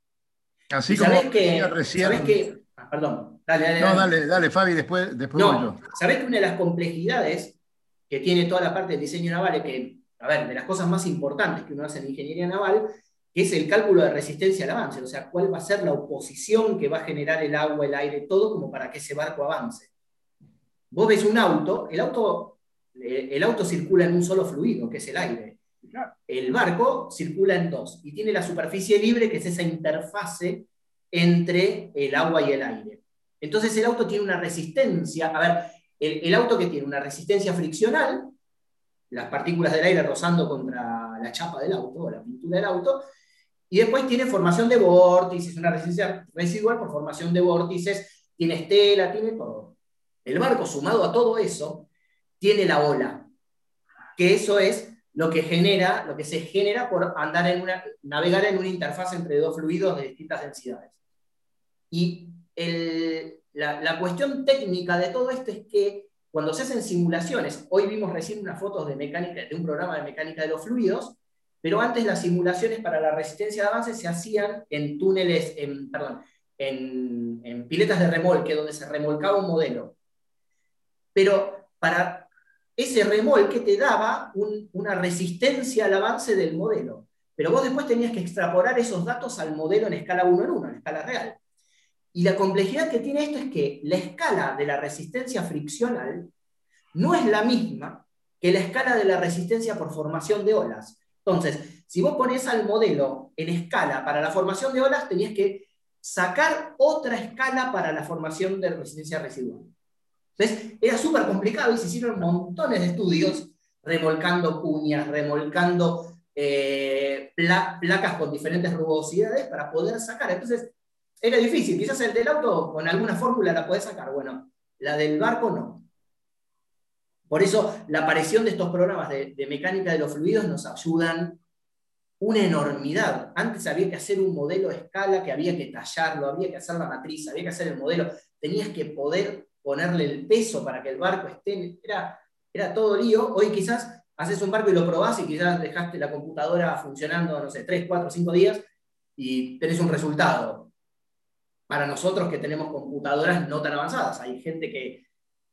Así como que, recién... que, ah, perdón, dale, dale. No, dale, dale, Fabi, después, después no, yo. ¿Sabés que una de las complejidades que tiene toda la parte del diseño naval es que, a ver, de las cosas más importantes que uno hace en ingeniería naval, es el cálculo de resistencia al avance, o sea, cuál va a ser la oposición que va a generar el agua, el aire, todo, como para que ese barco avance. Vos ves un auto, el auto, eh, el auto circula en un solo fluido, que es el aire. El barco circula en dos y tiene la superficie libre, que es esa interfase entre el agua y el aire. Entonces el auto tiene una resistencia, a ver, el, auto que tiene una resistencia friccional, las partículas del aire rozando contra la chapa del auto o la pintura del auto, y después tiene formación de vórtices, una resistencia residual por formación de vórtices, tiene estela, tiene todo. El barco, sumado a todo eso, tiene la ola, que eso es lo que genera, lo que se genera por andar en una, navegar en una interfaz entre dos fluidos de distintas densidades. Y la, la, cuestión técnica de todo esto es que cuando se hacen simulaciones, hoy vimos recién unas fotos de, mecánica, de un programa de mecánica de los fluidos, pero antes las simulaciones para la resistencia de avance se hacían en túneles, en, perdón, en, piletas de remolque, donde se remolcaba un modelo. Pero para ese remolque te daba una resistencia al avance del modelo. Pero vos después tenías que extrapolar esos datos al modelo en escala 1 en 1, en escala real. Y la complejidad que tiene esto es que la escala de la resistencia friccional no es la misma que la escala de la resistencia por formación de olas. Entonces, si vos pones al modelo en escala para la formación de olas, tenías que sacar otra escala para la formación de resistencia residual. Entonces, era súper complicado y se hicieron montones de estudios remolcando cuñas, remolcando eh, placas con diferentes rugosidades para poder sacar. Entonces, era difícil. Quizás el del auto con alguna fórmula la podés sacar. Bueno, la del barco no. Por eso la aparición de estos programas de, mecánica de los fluidos nos ayudan una enormidad. Antes había que hacer un modelo a escala, que había que tallarlo, había que hacer la matriz, había que hacer el modelo. Tenías que poder ponerle el peso para que el barco esté. Era, era todo lío. Hoy quizás haces un barco y lo probás y quizás dejaste la computadora funcionando, no sé, 3, 4, 5 días y tenés un resultado. Para nosotros que tenemos computadoras no tan avanzadas, hay gente que,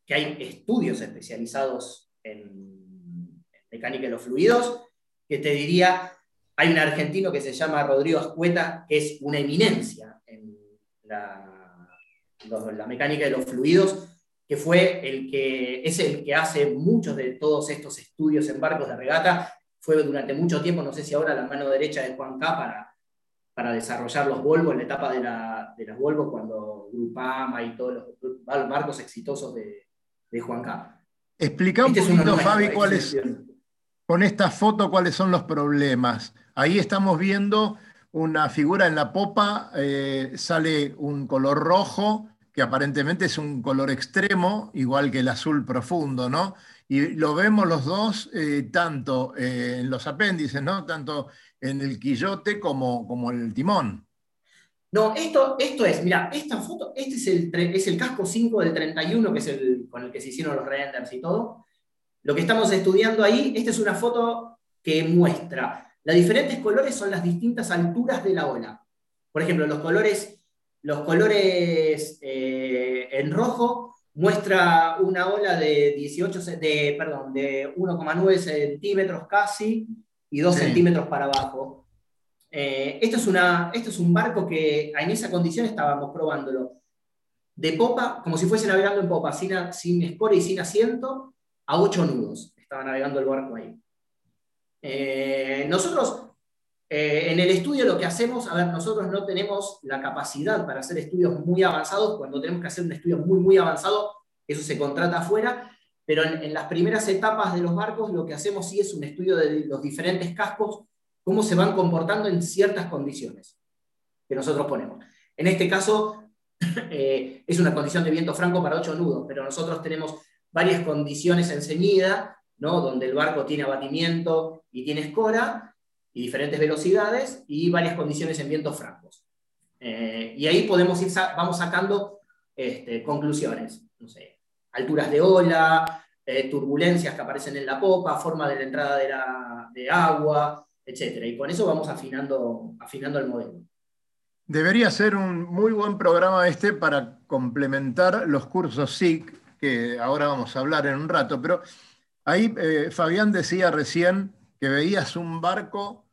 que hay estudios especializados en, mecánica de los fluidos, que te diría, hay un argentino que se llama Rodrigo Ascueta, que es una eminencia en la la mecánica de los fluidos, que fue el que es el que hace muchos de todos estos estudios en barcos de regata. Fue durante mucho tiempo, no sé si ahora la mano derecha de Juan K para, para desarrollar los Volvo en la etapa de, la, de los Volvo, cuando Grupama y todos los barcos exitosos de, de Juan K. Explica un este poquito, Fabi, cuáles, con esta foto cuáles son los problemas. Ahí estamos viendo una figura en la popa, eh, sale un color rojo, que aparentemente es un color extremo, igual que el azul profundo, ¿no? Y lo vemos los dos eh, tanto eh, en los apéndices, ¿no? Tanto en el quillote como, como en el timón. No, esto, esto es, mira, esta foto, este es el, es el casco 5 del 31, que es el con el que se hicieron los renders y todo. Lo que estamos estudiando ahí, esta es una foto que muestra las diferentes colores son las distintas alturas de la ola. Por ejemplo, los colores los colores eh, en rojo muestra una ola de 18, de, perdón, de 1,9 centímetros casi y 2 centímetros para abajo. Eh, esto, es una, esto es un barco que en esa condición estábamos probándolo. De popa, como si fuese navegando en popa, sin, sin escore y sin asiento, a 8 nudos. Estaba navegando el barco ahí. Eh, nosotros eh, en el estudio lo que hacemos, a ver, nosotros no tenemos la capacidad para hacer estudios muy avanzados, cuando tenemos que hacer un estudio muy, muy avanzado, eso se contrata afuera, pero en, las primeras etapas de los barcos lo que hacemos sí es un estudio de los diferentes cascos, cómo se van comportando en ciertas condiciones que nosotros ponemos. En este caso, eh, es una condición de viento franco para 8 nudos, pero nosotros tenemos varias condiciones en ceñida, ¿no? donde el barco tiene abatimiento y tiene escora, y diferentes velocidades y varias condiciones en vientos francos. Eh, y ahí podemos ir, vamos sacando este, conclusiones. No sé, alturas de ola, eh, turbulencias que aparecen en la popa, forma de la entrada de, la, de agua, etc. Y con eso vamos afinando, afinando el modelo. Debería ser un muy buen programa este para complementar los cursos SIC, que ahora vamos a hablar en un rato, pero ahí eh, Fabián decía recién que veías un barco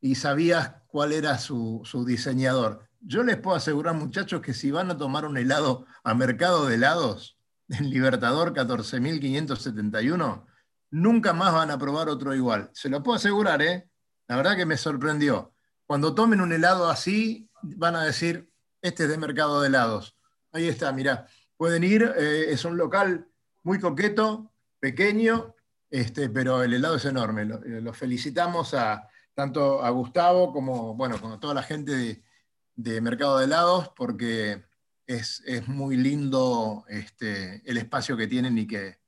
y sabías cuál era su, diseñador. Yo les puedo asegurar, muchachos, que si van a tomar un helado a Mercado de Helados, en Libertador 14.571, nunca más van a probar otro igual. Se lo puedo asegurar, ¿eh? La verdad que me sorprendió. Cuando tomen un helado así, van a decir, este es de Mercado de Helados. Ahí está, mirá. Pueden ir, eh, es un local muy coqueto, pequeño, este, pero el helado es enorme. Eh, los felicitamos a, tanto a Gustavo como bueno, con toda la gente de, Mercado de Helados, porque es, muy lindo este, el espacio que tienen y que,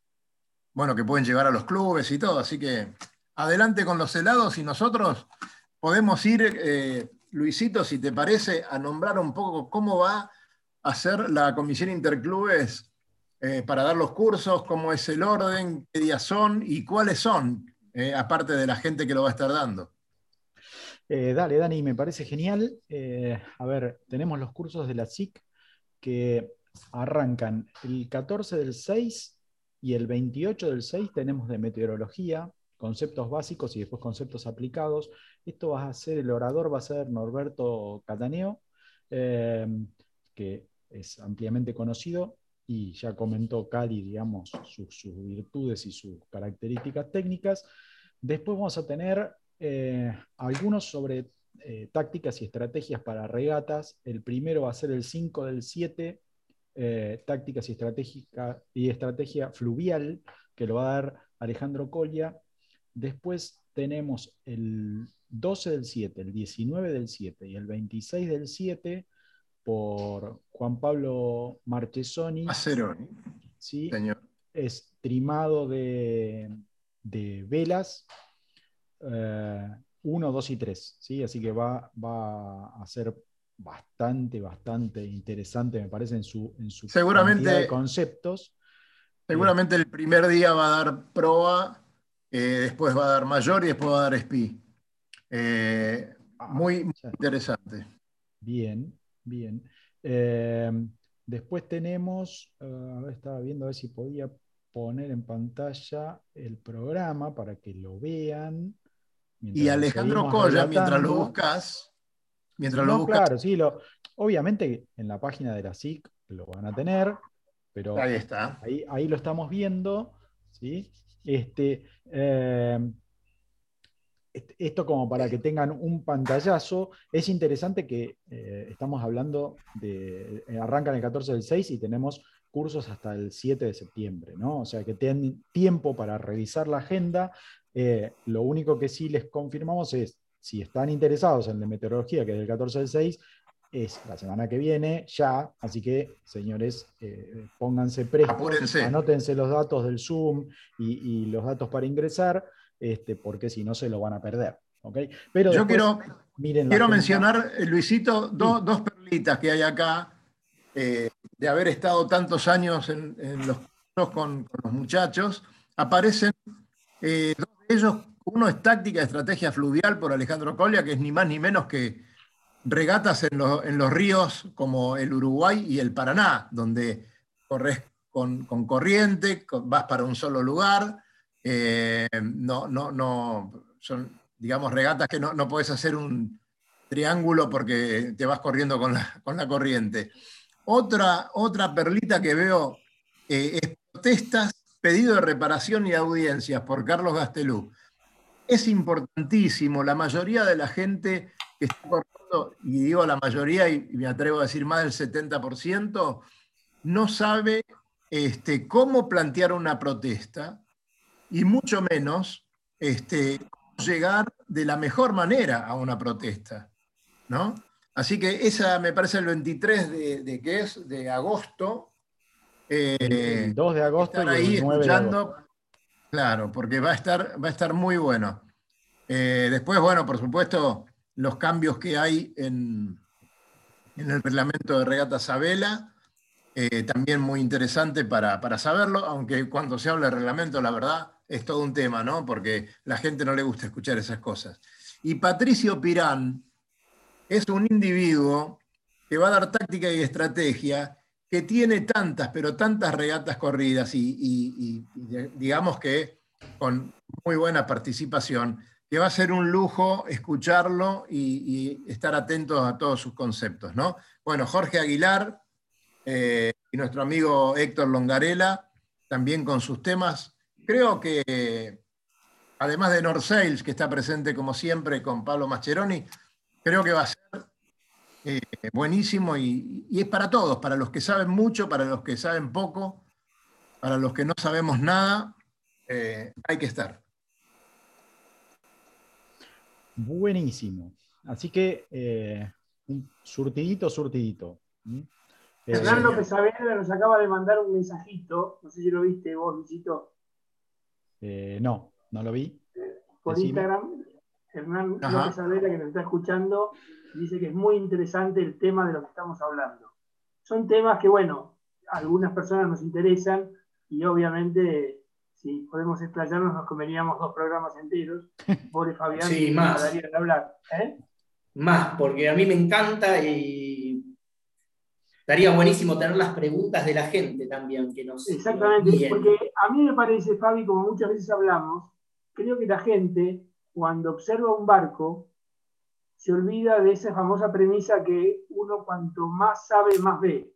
bueno, que pueden llevar a los clubes y todo. Así que adelante con los helados y nosotros podemos ir, eh, Luisito, si te parece, a nombrar un poco cómo va a ser la comisión interclubes eh, para dar los cursos, cómo es el orden, qué días son y cuáles son, eh, aparte de la gente que lo va a estar dando. Dale, Dani, me parece genial. a ver, tenemos los cursos de la SIC que arrancan el 14 del 6 y el 28 del 6 tenemos de meteorología, conceptos básicos y después conceptos aplicados. Esto va a ser, el orador va a ser Norberto Cataneo, que es ampliamente conocido y ya comentó Cali, digamos, sus, virtudes y sus características técnicas. Después vamos a tener eh, algunos sobre eh, tácticas y estrategias para regatas. El primero va a ser el 5 del 7, eh, tácticas y, y estrategia fluvial, que lo va a dar Alejandro Colia. Después tenemos el 12 del 7, el 19 del 7 y el 26 del 7 por Juan Pablo Marchesoni. Maceroni. Sí, Es trimado de, velas 1, 2 y 3. ¿sí? Así que va, va a ser bastante, bastante interesante, me parece, en su, en su seguramente, de conceptos. Seguramente el primer día va a dar proa, eh, después va a dar mayor y después va a dar SPI. Eh, ah, muy interesante. Bien. Bien. Eh, después tenemos, estaba viendo a ver si podía poner en pantalla el programa para que lo vean. Y Alejandro Colla, mientras lo buscas, mientras lo buscas. Claro, sí, lo, obviamente en la página de la SIC lo van a tener, pero ahí está. Ahí, ahí lo estamos viendo. ¿sí? Este, eh, esto como para que tengan un pantallazo, es interesante que eh, estamos hablando de, eh, arrancan el 14 del 6 y tenemos cursos hasta el 7 de septiembre, ¿no? O sea que tienen tiempo para revisar la agenda. Lo único que sí les confirmamos es, si están interesados en de meteorología, que es del 14 del 6, es la semana que viene, ya, así que señores, pónganse prestos, anótense los datos del Zoom y los datos para ingresar este, porque si no se lo van a perder. Pero Yo quiero, quiero mencionar, eh, Luisito, dos perlitas que hay acá, eh, de haber estado tantos años en, los con, con, los muchachos. Aparecen eh, dos de ellos, uno es táctica estrategia fluvial por Alejandro Colia, que es ni más ni menos que regatas en, en los ríos como el Uruguay y el Paraná, donde corres con, con corriente, vas para un solo lugar, eh, no, no, no, son, digamos, regatas que no, no puedes hacer un triángulo porque te vas corriendo con la, con la corriente. Otra, otra perlita que veo eh, es protestas, pedido de reparación y audiencias por Carlos Gastelú. Es importantísimo, la mayoría de la gente que está corriendo, y digo la mayoría y me atrevo a decir más del 70%, no sabe este, cómo plantear una protesta, y mucho menos este, llegar de la mejor manera a una protesta. ¿no? Así que esa me parece el 23 de, de ¿qué es? De agosto. el 2 de agosto y el 9 escuchando, Claro, porque va a estar, va a estar muy bueno. Eh, después, bueno, por supuesto, los cambios que hay en, en el reglamento de regata Sabela, eh, también muy interesante para, para, saberlo, aunque cuando se habla de reglamento, la verdad, es todo un tema, ¿no? Porque la gente no le gusta escuchar esas cosas. Y Patricio Pirán es un individuo que va a dar táctica y estrategia, que tiene tantas, pero tantas regatas corridas y digamos que con muy buena participación, que va a ser un lujo escucharlo y, estar atentos a todos sus conceptos. ¿no? Bueno, Jorge Aguilar eh, y nuestro amigo Héctor Longarela, también con sus temas. Creo que, además de North Sales, que está presente como siempre con Pablo Mascheroni, creo que va a ser eh, buenísimo y, es para todos, para los que saben mucho, para los que saben poco, para los que no sabemos nada, eh, hay que estar. Buenísimo. Así que, eh, un surtidito, surtidito. Hernán López Saavedra nos acaba de mandar un mensajito, no sé si lo viste vos, Luisito. Eh, no, no lo vi. por Instagram, Hernán López Saavedra, que nos está escuchando, dice que es muy interesante el tema de lo que estamos hablando. Son temas que, bueno, a algunas personas nos interesan y obviamente si podemos explayarnos, nos comeríamos dos programas enteros. Pobre Fabián, sí, más. de hablar. ¿eh? Más, porque a mí me encanta y estaría buenísimo tener las preguntas de la gente también que nos. Exactamente, porque a mí me parece, Fabi, como muchas veces hablamos, creo que la gente, cuando observa un barco, se olvida de esa famosa premisa que uno cuanto más sabe, más ve.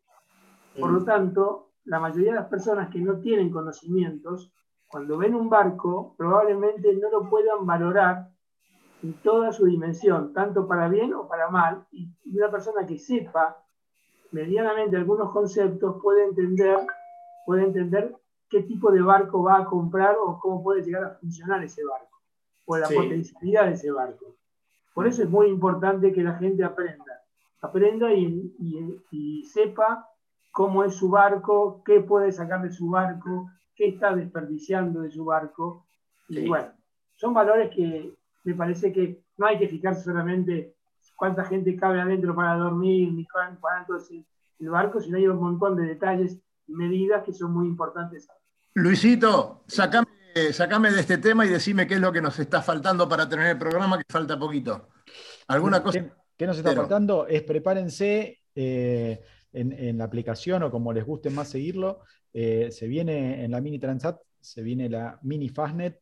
Por lo tanto, la mayoría de las personas que no tienen conocimientos cuando ven un barco, probablemente no lo puedan valorar en toda su dimensión, tanto para bien o para mal, y una persona que sepa medianamente algunos conceptos puede entender, puede entender qué tipo de barco va a comprar o cómo puede llegar a funcionar ese barco, o la potencialidad de ese barco. Por eso es muy importante que la gente aprenda, aprenda y, y sepa cómo es su barco, qué puede sacar de su barco, qué está desperdiciando de su barco. Y bueno, son valores que me parece que no hay que fijarse solamente cuánta gente cabe adentro para dormir, ni cuánto es el barco, sino hay un montón de detalles y medidas que son muy importantes. Luisito, sacame, de este tema y decime qué es lo que nos está faltando para tener el programa, que falta poquito. ¿Alguna cosa? ¿Qué, nos está faltando? Es prepárense eh, en, la aplicación o como les guste más seguirlo, eh, se viene en la Mini Transat, se viene la Mini Fastnet,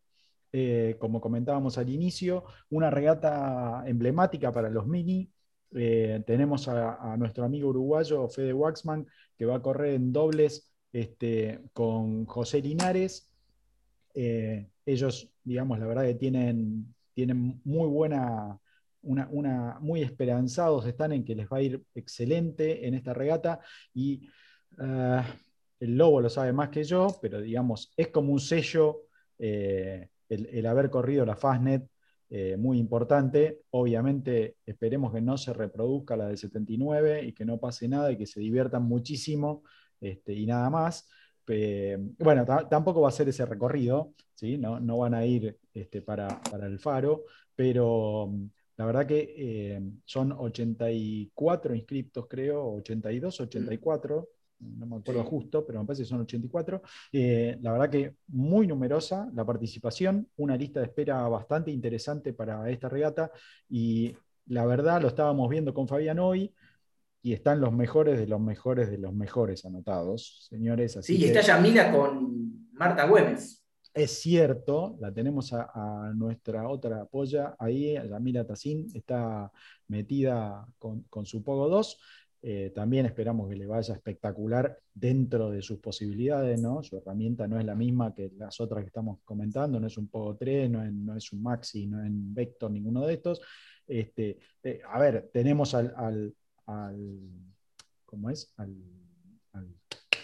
eh, como comentábamos al inicio, una regata emblemática para los Mini. Eh, tenemos a, nuestro amigo uruguayo Fede Waxman, que va a correr en dobles este, con José Linares. ellos, digamos, la verdad que tienen, tienen muy buena, una, muy esperanzados están en que les va a ir excelente en esta regata y ah, el lobo lo sabe más que yo, pero digamos, es como un sello eh, el, haber corrido la Fastnet, eh, muy importante. Obviamente esperemos que no se reproduzca la del 79 y que no pase nada y que se diviertan muchísimo este, y nada más. bueno, tampoco va a ser ese recorrido, ¿sí? no, no van a ir este, para, el faro, pero la verdad que eh, son 84 inscriptos, creo, 82, 84 no me acuerdo justo, pero me parece que son 84. Eh, la verdad que muy numerosa la participación, una lista de espera bastante interesante para esta regata y la verdad lo estábamos viendo con Fabián hoy y están los mejores de los mejores de los mejores anotados, señores. Así sí, está Yamila con Marta Güemes. Es cierto, la tenemos a, nuestra otra polla ahí, Yamila Tacín, está metida con, su Pogo 2. Eh, también esperamos que le vaya espectacular dentro de sus posibilidades, ¿no? Su herramienta no es la misma que las otras que estamos comentando, no es un Pogo 3, no es, un Maxi, no es un Vector, ninguno de estos. Este, eh, a ver, tenemos al, ¿cómo es?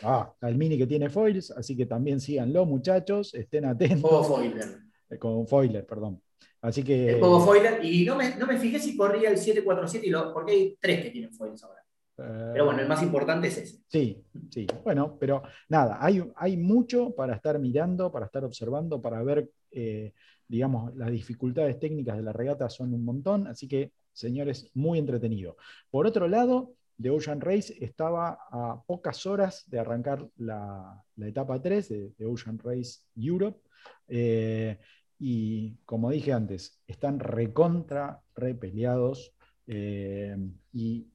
Ah, al, mini que tiene foils, así que también síganlo, muchachos, estén atentos. Pogo foiler. Eh, con foiler, perdón. Así que. El Pogo foiler, y no me, no me fijé si corría el 747, y lo, porque hay tres que tienen foils ahora. Pero bueno, el más importante es ese. Sí, sí. Bueno, pero nada, hay, hay mucho para estar mirando, para estar observando, para ver eh, digamos, las dificultades técnicas de la regata son un montón, así que, señores, muy entretenido. Por otro lado, The Ocean Race estaba a pocas horas de arrancar la, etapa 3 de, Ocean Race Europe. Eh, y como dije antes, están recontra, repeleados. Eh, y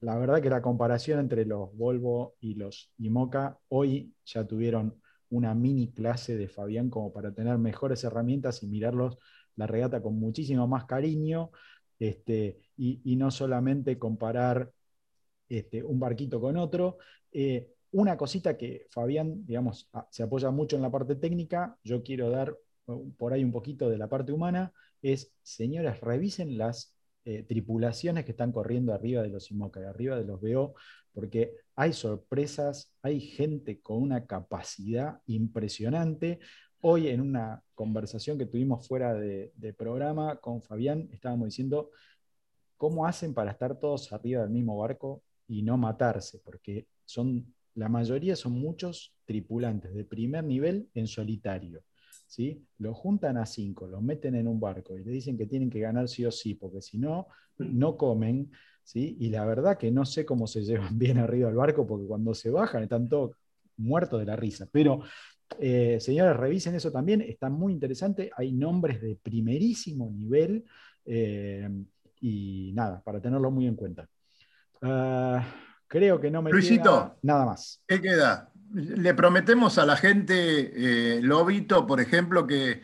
la verdad que la comparación entre los Volvo y los IMOCA hoy ya tuvieron una mini clase de Fabián como para tener mejores herramientas y mirarlos la regata con muchísimo más cariño este, y, no solamente comparar este, un barquito con otro. Eh, una cosita que Fabián, digamos, se apoya mucho en la parte técnica, yo quiero dar uh, por ahí un poquito de la parte humana, es, señores, revisen las eh, tripulaciones que están corriendo arriba de los IMOCA, arriba de los BO, porque hay sorpresas, hay gente con una capacidad impresionante. Hoy en una conversación que tuvimos fuera de, programa con Fabián, estábamos diciendo cómo hacen para estar todos arriba del mismo barco y no matarse, porque son, la mayoría son muchos tripulantes de primer nivel en solitario. ¿sí? Lo juntan a cinco, los meten en un barco y le dicen que tienen que ganar sí o sí, porque si no, no comen. Y la verdad que no sé cómo se llevan bien arriba del barco, porque cuando se bajan están todos muertos de la risa. Pero, eh, señores, revisen eso también, está muy interesante, hay nombres de primerísimo nivel eh, y nada, para tenerlo muy en cuenta. Ah, creo que no me queda nada más. ¿Qué queda? Le prometemos a la gente, eh, Lobito, por ejemplo, que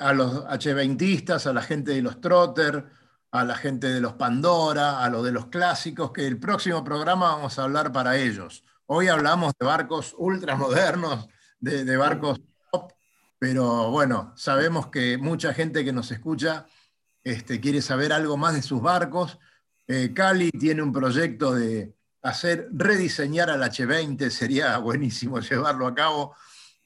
a los H20istas, a la gente de los Trotter, a la gente de los Pandora, a los de los clásicos, que el próximo programa vamos a hablar para ellos. Hoy hablamos de barcos ultramodernos, de, de barcos top, pero bueno, sabemos que mucha gente que nos escucha este, quiere saber algo más de sus barcos. Eh, Cali tiene un proyecto de hacer, rediseñar al H20, sería buenísimo llevarlo a cabo.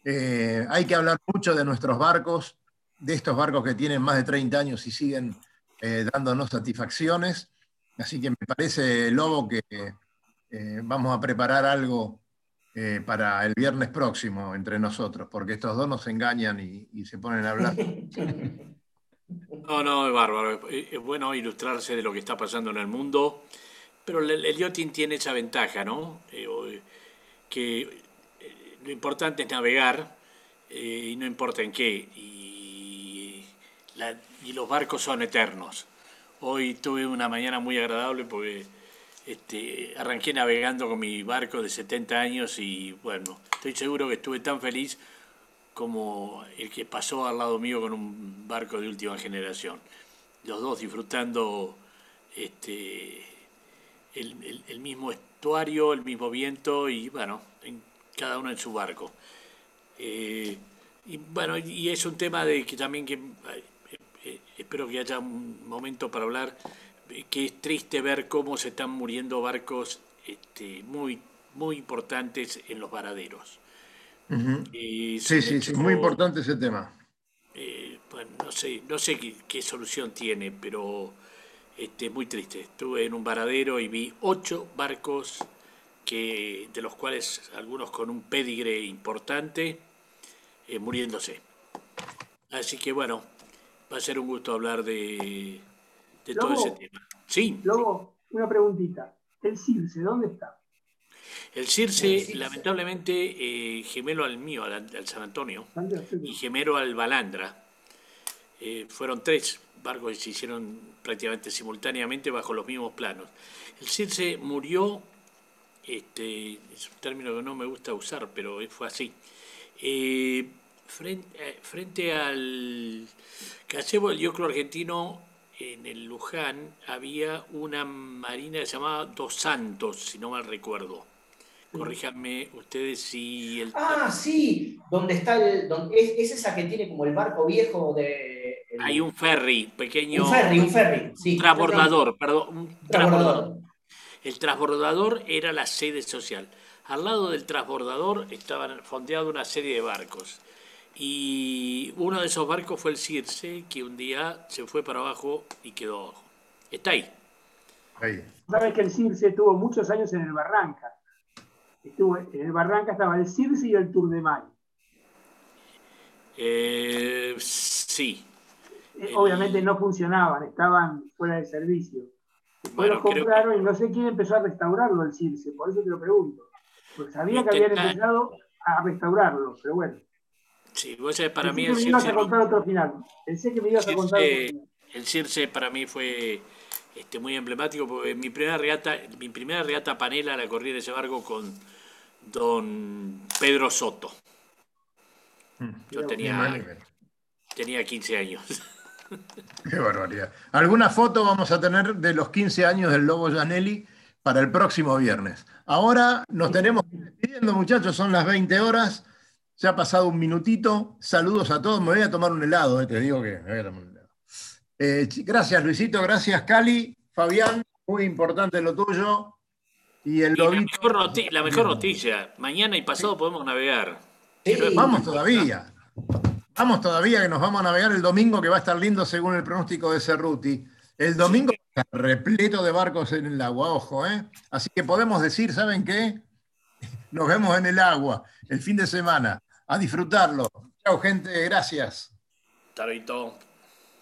Eh, hay que hablar mucho de nuestros barcos, de estos barcos que tienen más de 30 años y siguen eh, dándonos satisfacciones. Así que me parece, Lobo, que vamos a preparar algo para el viernes próximo entre nosotros, porque estos dos nos engañan y, se ponen a hablar. No, no, es bárbaro. Es bueno ilustrarse de lo que está pasando en el mundo, pero el, el tiene esa ventaja, ¿no? que lo importante es navegar y no importa en qué. Y y los barcos son eternos. Hoy tuve una mañana muy agradable porque este, arranqué navegando con mi barco de 70 años y bueno, estoy seguro que estuve tan feliz como el que pasó al lado mío con un barco de última generación. Los dos disfrutando este, el, mismo estuario, el mismo viento y bueno, en, cada uno en su barco. Eh, y bueno, y es un tema de que también que eh, espero que haya un momento para hablar, eh, que es triste ver cómo se están muriendo barcos este, muy, muy importantes en los varaderos. Sí, sí, sí, muy importante ese tema. Eh, bueno, no sé, no sé qué, solución tiene, pero este, muy triste. Estuve en un varadero y vi ocho barcos que, de los cuales algunos con un pedigre importante, muriéndose. Así que bueno, Va a ser un gusto hablar de, todo ese tema. Sí. Luego, una preguntita. ¿El Circe dónde está? El Circe, lamentablemente, eh, gemelo al mío, al, San Antonio, y gemelo al Balandra. Eh, fueron tres barcos que se hicieron prácticamente simultáneamente bajo los mismos planos. El Circe murió, este, es un término que no me gusta usar, pero fue así. Eh, frente, frente al gazebo del dioclo argentino, en el Luján, había una marina que se llamaba Dos Santos, si no mal recuerdo. Corríjanme ustedes si el... Ah, sí, donde está el... es, esa que tiene como el barco viejo de... Hay un ferry pequeño... Un ferry, un ferry, sí. Transbordador, perdón. Un transbordador. El transbordador era la sede social. Al lado del transbordador estaban fondeados una serie de barcos. Y uno de esos barcos fue el Circe, que un día se fue para abajo y quedó abajo. Está ahí. ahí. Sabes que el Circe estuvo muchos años en el Barranca. Estuvo, en el Barranca estaba el Circe y el Tour de Mar. Eh, sí. Eh, obviamente no funcionaban, estaban fuera de servicio. Después Bueno, los creo compraron y no sé quién empezó a restaurarlo el Circe, por eso te lo pregunto. Porque sabía que habían empezado a restaurarlo, pero bueno. Sí, vos sabés, para mí Pensé el que me ibas Circe, a contar otro final. Pensé que me ibas a contar otro Circe- final. el Circe para mí fue este, muy emblemático porque mi primera regata, mi primera regata panela la corrí en ese barco con don Pedro Soto. Yo Ni tenía, tenía 15 años. Qué barbaridad. ¿Alguna foto vamos a tener de los 15 años del Lobo Janelli para el próximo viernes? Ahora nos tenemos que ir despidiendo, muchachos, son las 20 horas. Se ha pasado un minutito. Saludos a todos. Me voy a tomar un helado, eh, te digo que me voy a tomar un helado. Eh, gracias, Luisito. Gracias, Cali. Fabián, muy importante lo tuyo. Y el Y la mejor, noti- la mejor noticia, mañana y pasado podemos navegar. Sí. Vamos todavía. Vamos todavía que nos vamos a navegar el domingo que va a estar lindo según el pronóstico de Cerruti. El domingo está repleto de barcos en el agua, ojo, ¿eh? Así que podemos decir, ¿saben qué? Nos vemos en el agua el fin de semana. A disfrutarlo. Chao, gente, gracias. Tarito.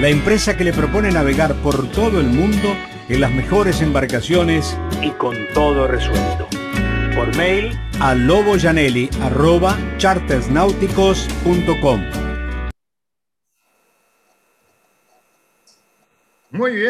la empresa que le propone navegar por todo el mundo en las mejores embarcaciones y con todo resuelto. Por mail a loboyanelli.chartersnáuticos.com. Muy bien.